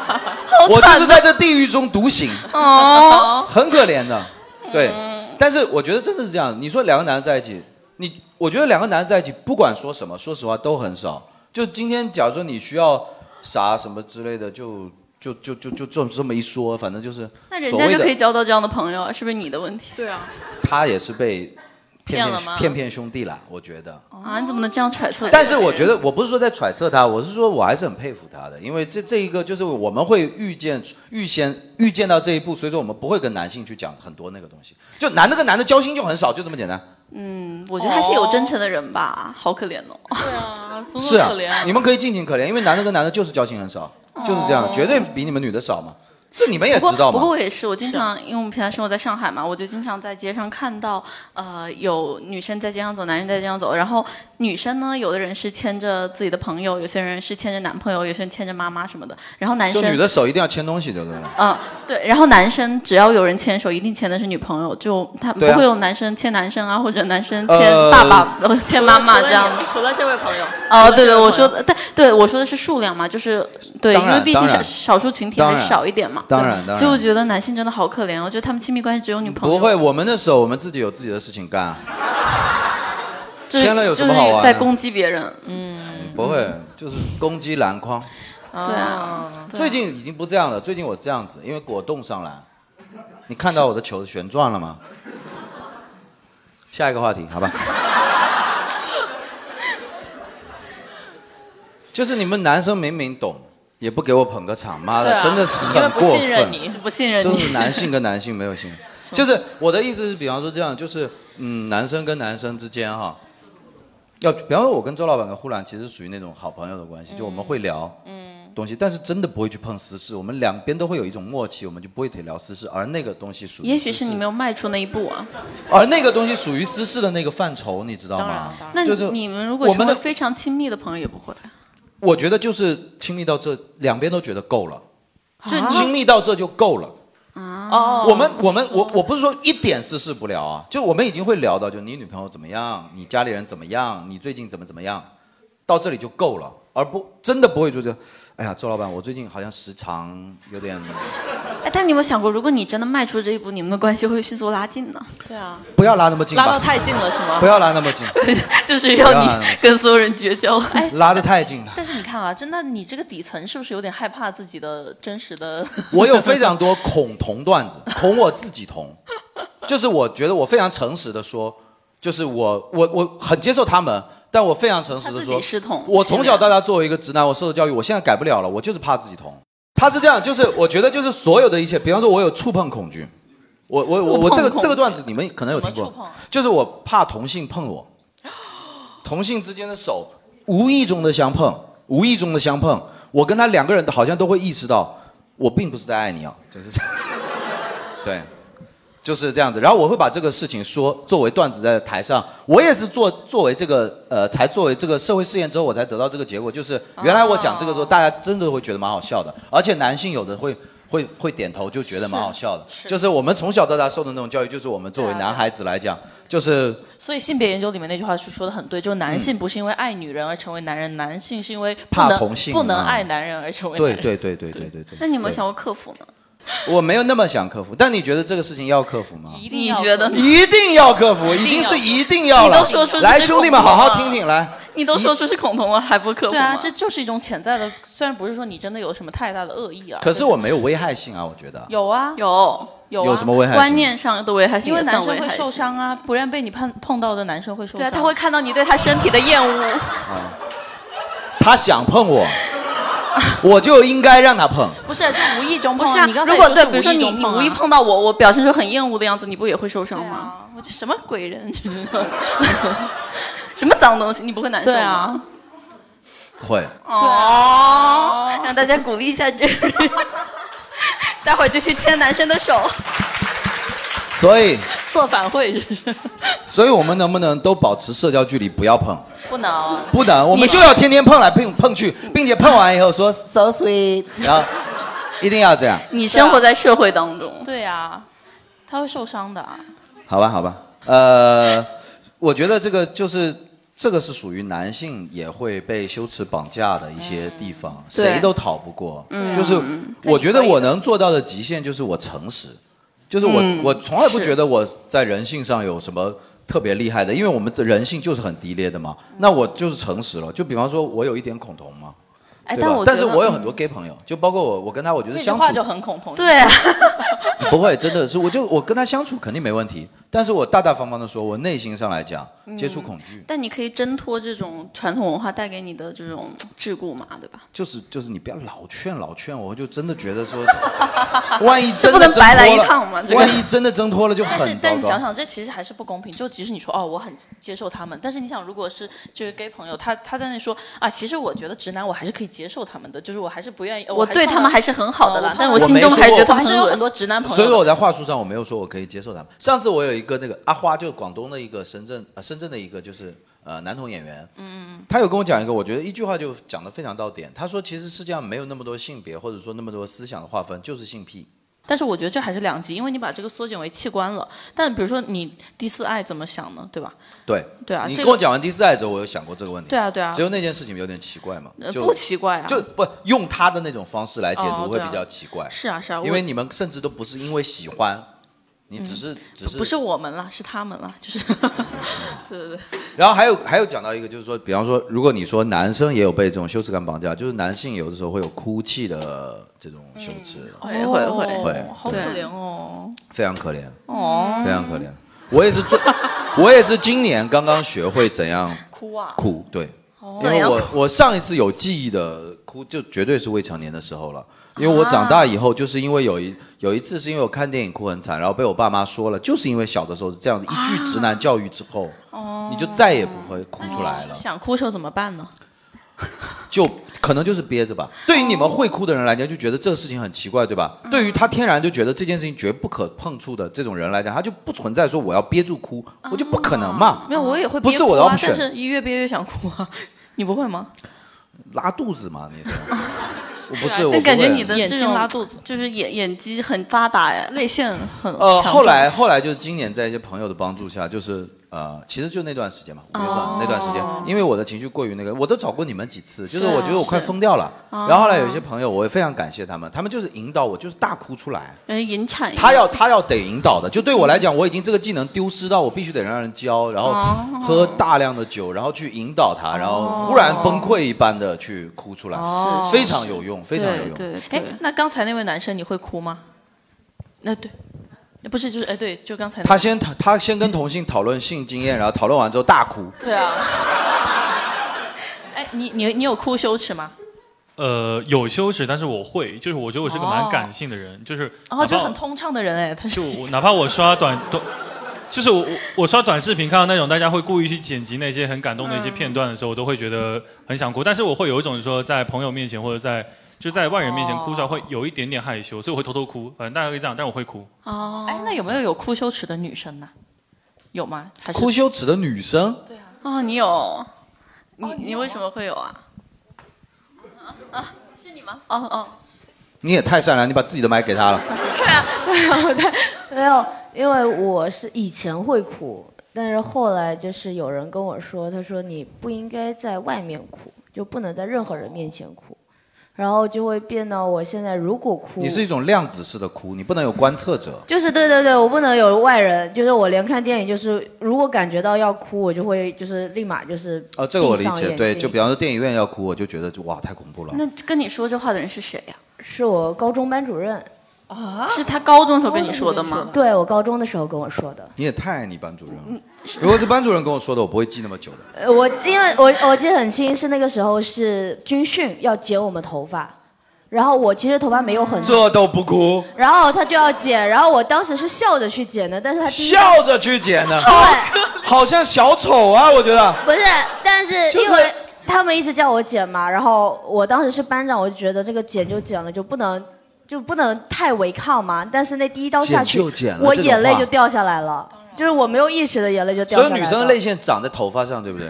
<laughs> 我就是在这地狱中独行，哦，很可怜的。对，但是我觉得真的是这样。你说两个男的在一起，你我觉得两个男的在一起，不管说什么，说实话都很少。就今天，假如说你需要啥什么之类的，就就就就就这么这么一说，反正就是那人家就可以交到这样的朋友啊，是不是你的问题？对啊，他也是被骗骗了吗骗骗骗兄弟啦，我觉得。啊，你怎么能这样揣测？但是我觉得，我不是说在揣测他，我是说我还是很佩服他的，因为这这一个就是我们会预见、预先预见到这一步，所以说我们不会跟男性去讲很多那个东西，就男的跟男的交心就很少，就这么简单。嗯，我觉得还是有真诚的人吧，好可怜哦。对啊，怎么是啊可怜啊？，你们可以尽情可怜，因为男的跟男的就是交情很少，就是这样，绝对比你们女的少嘛。这你们也知道吗。不过我也是，我经常因为我们平常生活在上海嘛，我就经常在街上看到，呃，有女生在街上走，男生在街上走。然后女生呢，有的人是牵着自己的朋友，有些人是牵着男朋友，有些人牵着妈妈什么的。然后男生就女的手一定要牵东西的，对吧？嗯，对，然后男生只要有人牵手，一定牵的是女朋友，就他不会有男生牵男生啊，或者男生呃牵爸爸、呃牵妈妈这样。除了这位朋友，哦，对对，我说的，但对我说的是数量嘛，就是对，因为毕竟少少数群体还是少一点嘛。<laughs> 对当然当然所以我觉得男性真的好可怜我觉得他们亲密关系只有女朋友。不会，我们的手我们自己有自己的事情干啊，<laughs> 就是牵了有什么好玩的就是在攻击别人。嗯，不会，就是攻击篮筐。对啊。对啊最近已经不这样了，最近我这样子，因为果冻上篮。你看到我的球旋转了吗？下一个话题，好吧？<laughs> 就是你们男生明明懂，也不给我捧个场，妈的，啊真的是很过分。不信任你，不信任你就是。男性跟男性没有信任。<laughs> 就是我的意思是，比方说这样，就是嗯，男生跟男生之间哈，要比方说我跟周老板跟呼兰其实属于那种好朋友的关系，就我们会聊嗯东西，但是真的不会去碰私事，我们两边都会有一种默契，我们就不会去聊私事，而那个东西属于也许是你没有迈出那一步啊。而那个东西属于私事的那个范畴，你知道吗？那就是你们如果我们的非常亲密的朋友，也不会。我觉得就是亲密到这，两边都觉得够了，就你亲密到这就够了。哦，我们我们我我不是说一点私事不聊啊，就我们已经会聊到，就你女朋友怎么样，你家里人怎么样，你最近怎么怎么样，到这里就够了，而不真的不会就是，哎呀，周老板，我最近好像时常有点，哎，但你有没有想过，如果你真的迈出这一步，你们的关系会迅速拉近呢？对啊，不要拉那么近，拉到太近了是吗？不要拉那么近，<laughs> 就是要你跟所有人绝交。哎 <laughs> 拉得太近了。但是你看啊，真的，你这个底层是不是有点害怕自己的真实的？<laughs> 我有非常多恐同段子，恐我自己同，就是我觉得我非常诚实的说，就是我我我很接受他们，但我非常诚实的说，我从小到大作为一个直男，我受的教育，我现在改不了了，我就是怕自己同。他是这样，就是我觉得就是所有的一切，比方说我有触碰恐惧，我我我我这个这个段子你们可能有听过。就是我怕同性碰我，同性之间的手无意中的相碰，无意中的相碰，我跟他两个人好像都会意识到，我并不是在爱你啊，就是这样，对，就是这样子。然后我会把这个事情说作为段子在台上，我也是做作为这个呃，才作为这个社会试验之后，我才得到这个结果，就是原来我讲这个时候，大家真的会觉得蛮好笑的，而且男性有的会。会会点头就觉得蛮好笑的，就是我们从小到大受的那种教育，就是我们作为男孩子来讲，就是所以性别研究里面那句话是说的很对，就是男性不是因为爱女人而成为男人，男性是因为怕同性不能啊爱男人而成为男人。对对对对对对对。对那你有没有想过克服呢？<laughs> 我没有那么想克服，但你觉得这个事情要克服吗？一定要你觉得呢？一定要克服，已经是一定要了。你都说出来，兄弟们，好好听听，来。你都说出是恐同了，还不克服？对啊，这就是一种潜在的，虽然不是说你真的有什么太大的恶意啊，可是我没有危害性啊，我觉得。有啊有有啊有什么危害性？观念上的危害性因为男生会受。伤啊，不然被你碰碰到的男生会受伤。对啊，他会看到你对他身体的厌恶。他想碰我，<laughs> 我就应该让他碰。不是，就无意中碰。不是啊你刚，才如果对，比如说你你无意碰到我，我表现出很厌恶的样子，你不也会受伤吗？啊，我这什么鬼人？<laughs> 什么脏东西，你不会难受吗？对啊，会，哦，让大家鼓励一下这个人，<laughs> 待会儿就去牵男生的手。所以，策反会是不是？所以我们能不能都保持社交距离，不要碰？不能。不能，我们就要天天碰来碰碰去，并且碰完以后说 so sweet，然后 <laughs> 一定要这样，你生活在社会当中，对啊，他会受伤的啊。好吧，好吧。呃，我觉得这个就是这个是属于男性也会被羞耻绑架的一些地方，对谁都逃不过。嗯就是我觉得我能做到的极限就是我诚实，就是我、嗯我从来不觉得我在人性上有什么。特别厉害的，因为我们的人性就是很低劣的嘛。那我就是诚实了，就比方说，我有一点恐同嘛，哎，对吧？但我但是我有很多 gay 朋友，就包括我，我跟他，我觉得相处这句话就很恐同。对啊，不会，真的是，我就我跟他相处肯定没问题，但是我大大方方的说，我内心上来讲，接触恐惧，但你可以挣脱这种传统文化带给你的这种桎梏嘛，对吧？就是就是你不要老劝老劝我，我就真的觉得说，<laughs> 万一这真的挣不能白来脱了一趟嘛？这个万一真的挣脱了就但是很糟糕。但你想想，这其实还是不公平。就即使你说哦，我很接受他们，但是你想，如果是就是 gay 朋友，他他在那说啊，其实我觉得直男我还是可以接受他们的，就是我还是不愿意。我对他们还是很好的啦嗯，但我我心中还是觉得他们我还是有很多。直男朋友的。所以我在话术上我没有说我可以接受他们。上次我有一个那个阿花，就是广东的一个深圳呃深圳的一个就是呃男童演员，嗯，他有跟我讲一个，我觉得一句话就讲得非常到点。他说其实世界上没有那么多性别或者说那么多思想的划分，就是性癖。但是我觉得这还是两极，因为你把这个缩减为器官了。但比如说你第四爱怎么想呢？对吧？对，对啊，你这个跟我讲完第四爱之后，我有想过这个问题。对啊对啊只，有那件事情有点奇怪嘛，就呃不奇怪啊，就不用他的那种方式来解哦对啊读会比较奇怪，是啊是啊，我因为你们甚至都不是因为喜欢，你只是只是不是我们了，是他们了，就是，<laughs> 对对对，然后还有还有讲到一个，就是说，比方说，如果你说男生也有被这种羞耻感绑架，就是男性有的时候会有哭泣的这种羞耻，会会。会。哦会。好可怜哦，非常可怜，哦，非常可怜。我也是最，我也是今年刚刚学会怎样哭啊，哭，对，因为我我上一次有记忆的哭，就绝对是未成年的时候了。因为我长大以后，就是因为有一有一次是因为我看电影哭很惨，然后被我爸妈说了，就是因为小的时候是这样子，一句直男教育之后，你就再也不会哭出来了。想哭时候怎么办呢？<laughs> 就可能就是憋着吧。对于你们会哭的人来讲，就觉得这个事情很奇怪，对吧？对于他天然就觉得这件事情绝不可碰触的这种人来讲，他就不存在说我要憋住哭，我就不可能嘛。没有，我也会不是我的 option 但是一越憋越想哭啊，<laughs> 你不会吗？拉肚子嘛，你是？<laughs> 我不是，我感觉你的眼睛这种拉肚子就是眼眼肌很发达呀。泪腺很呃，后来后来就是今年在一些朋友的帮助下，就是呃，其实就那段时间嘛，五月份、哦。那段时间，因为我的情绪过于那个，我都找过你们几次，就是我觉得我快疯掉了。哦然后后来有一些朋友，我也非常感谢他们，他们就是引导我，就是大哭出来。嗯，引产他要他要得引导的，就对我来讲，我已经这个技能丢失到我必须得让人教，然后哦。喝大量的酒，然后去引导他，然后忽然崩溃一般的去哭出来，哦。非常有用，非常有用。对。哎，那刚才那位男生你会哭吗？那对，不是就是哎对，就刚才那他先他他先跟同性讨论性经验，然后讨论完之后大哭，对啊。<laughs> 哎，你你你有哭羞耻吗？呃，有羞耻，但是我会，就是我觉得我是个蛮哦感性的人，就是然后哪怕就很通畅的人哎，他是就我哪怕我刷短短，<laughs> 就是我我我刷短视频看到那种大家会故意去剪辑那些很感动的一些片段的时候，我都会觉得很想哭。但是我会有一种说在朋友面前或者在就在外人面前哭出来会有一点点害羞，所以我会偷偷哭。反正大家可以这样，但我会哭。哦，哎，那有没有有哭羞耻的女生呢？有吗？还是哭羞耻的女生，对啊哦，你有，你你为什么会有啊？啊，是你吗？哦哦，你也太善良，你把自己的麦给他了。对啊，对 <laughs> 没有，因为我是以前会哭，但是后来就是有人跟我说，他说你不应该在外面哭，就不能在任何人面前哭，然后就会变到我现在如果哭，你是一种量子式的哭，你不能有观测者。就是对对对，我不能有外人，就是我连看电影，就是如果感觉到要哭，我就会就是立马就是哦，这个我理解。对，就比方说电影院要哭，我就觉得就哇太恐怖了。那跟你说这话的人是谁呀？是我高中班主任，啊是他高中时候跟你说的吗？对我高中的时候跟我说的。你也太爱你班主任了。如果是班主任跟我说的，我不会记那么久的。呃，我因为我我记得很清，是那个时候是军训要剪我们头发，然后我其实头发没有很长，这都不哭，然后他就要剪，然后我当时是笑着去剪的，但是他第一笑着去剪的，对，好像小丑啊，我觉得。不是，但是就是因为他们一直叫我剪嘛，然后我当时是班长，我就觉得这个剪就剪了，就不能就不能太违抗嘛。但是那第一刀下去，剪就剪了我这种眼泪就掉下来了，就是我没有意识的眼泪就掉所下来了。有女生的泪腺长在头发上，对不对？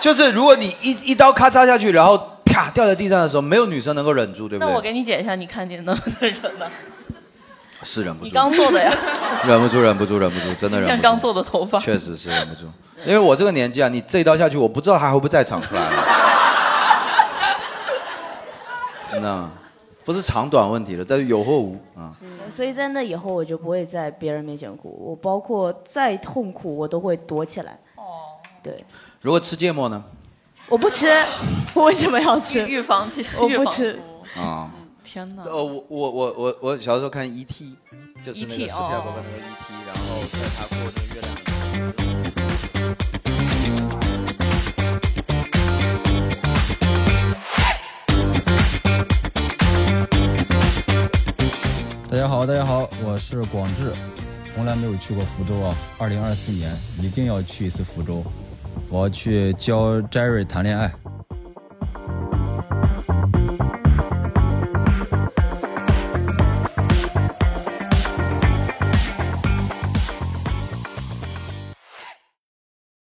就是如果你一一刀咔嚓下去，然后啪掉在地上的时候，没有女生能够忍住，对不那我对？给你剪一下，你看你能不能忍呢？<laughs> 是忍不住。你刚做的呀，忍不住，忍不住，忍不住，真的忍不住。刚做的头发。确实是忍不住，因为我这个年纪啊，你这一刀下去，我不知道还会不会再长出来了。<laughs> 那不是长短问题了，在于有或无啊。所以在那以后，我就不会在别人面前哭，我包括再痛苦，我都会躲起来。哦，对，如果吃芥末呢？我不吃，<laughs> 我为什么要吃？预防剂，<laughs> 我不吃。啊，天哪！呃，我我我我我小时候看 E.T.，就是那个 E.T. 史皮尔伯格那个 E.T.，然后在他过那个月大家好，大家好，我是广志，从来没有去过福州啊。二零二四年一定要去一次福州，我要去教 Jerry 谈恋爱。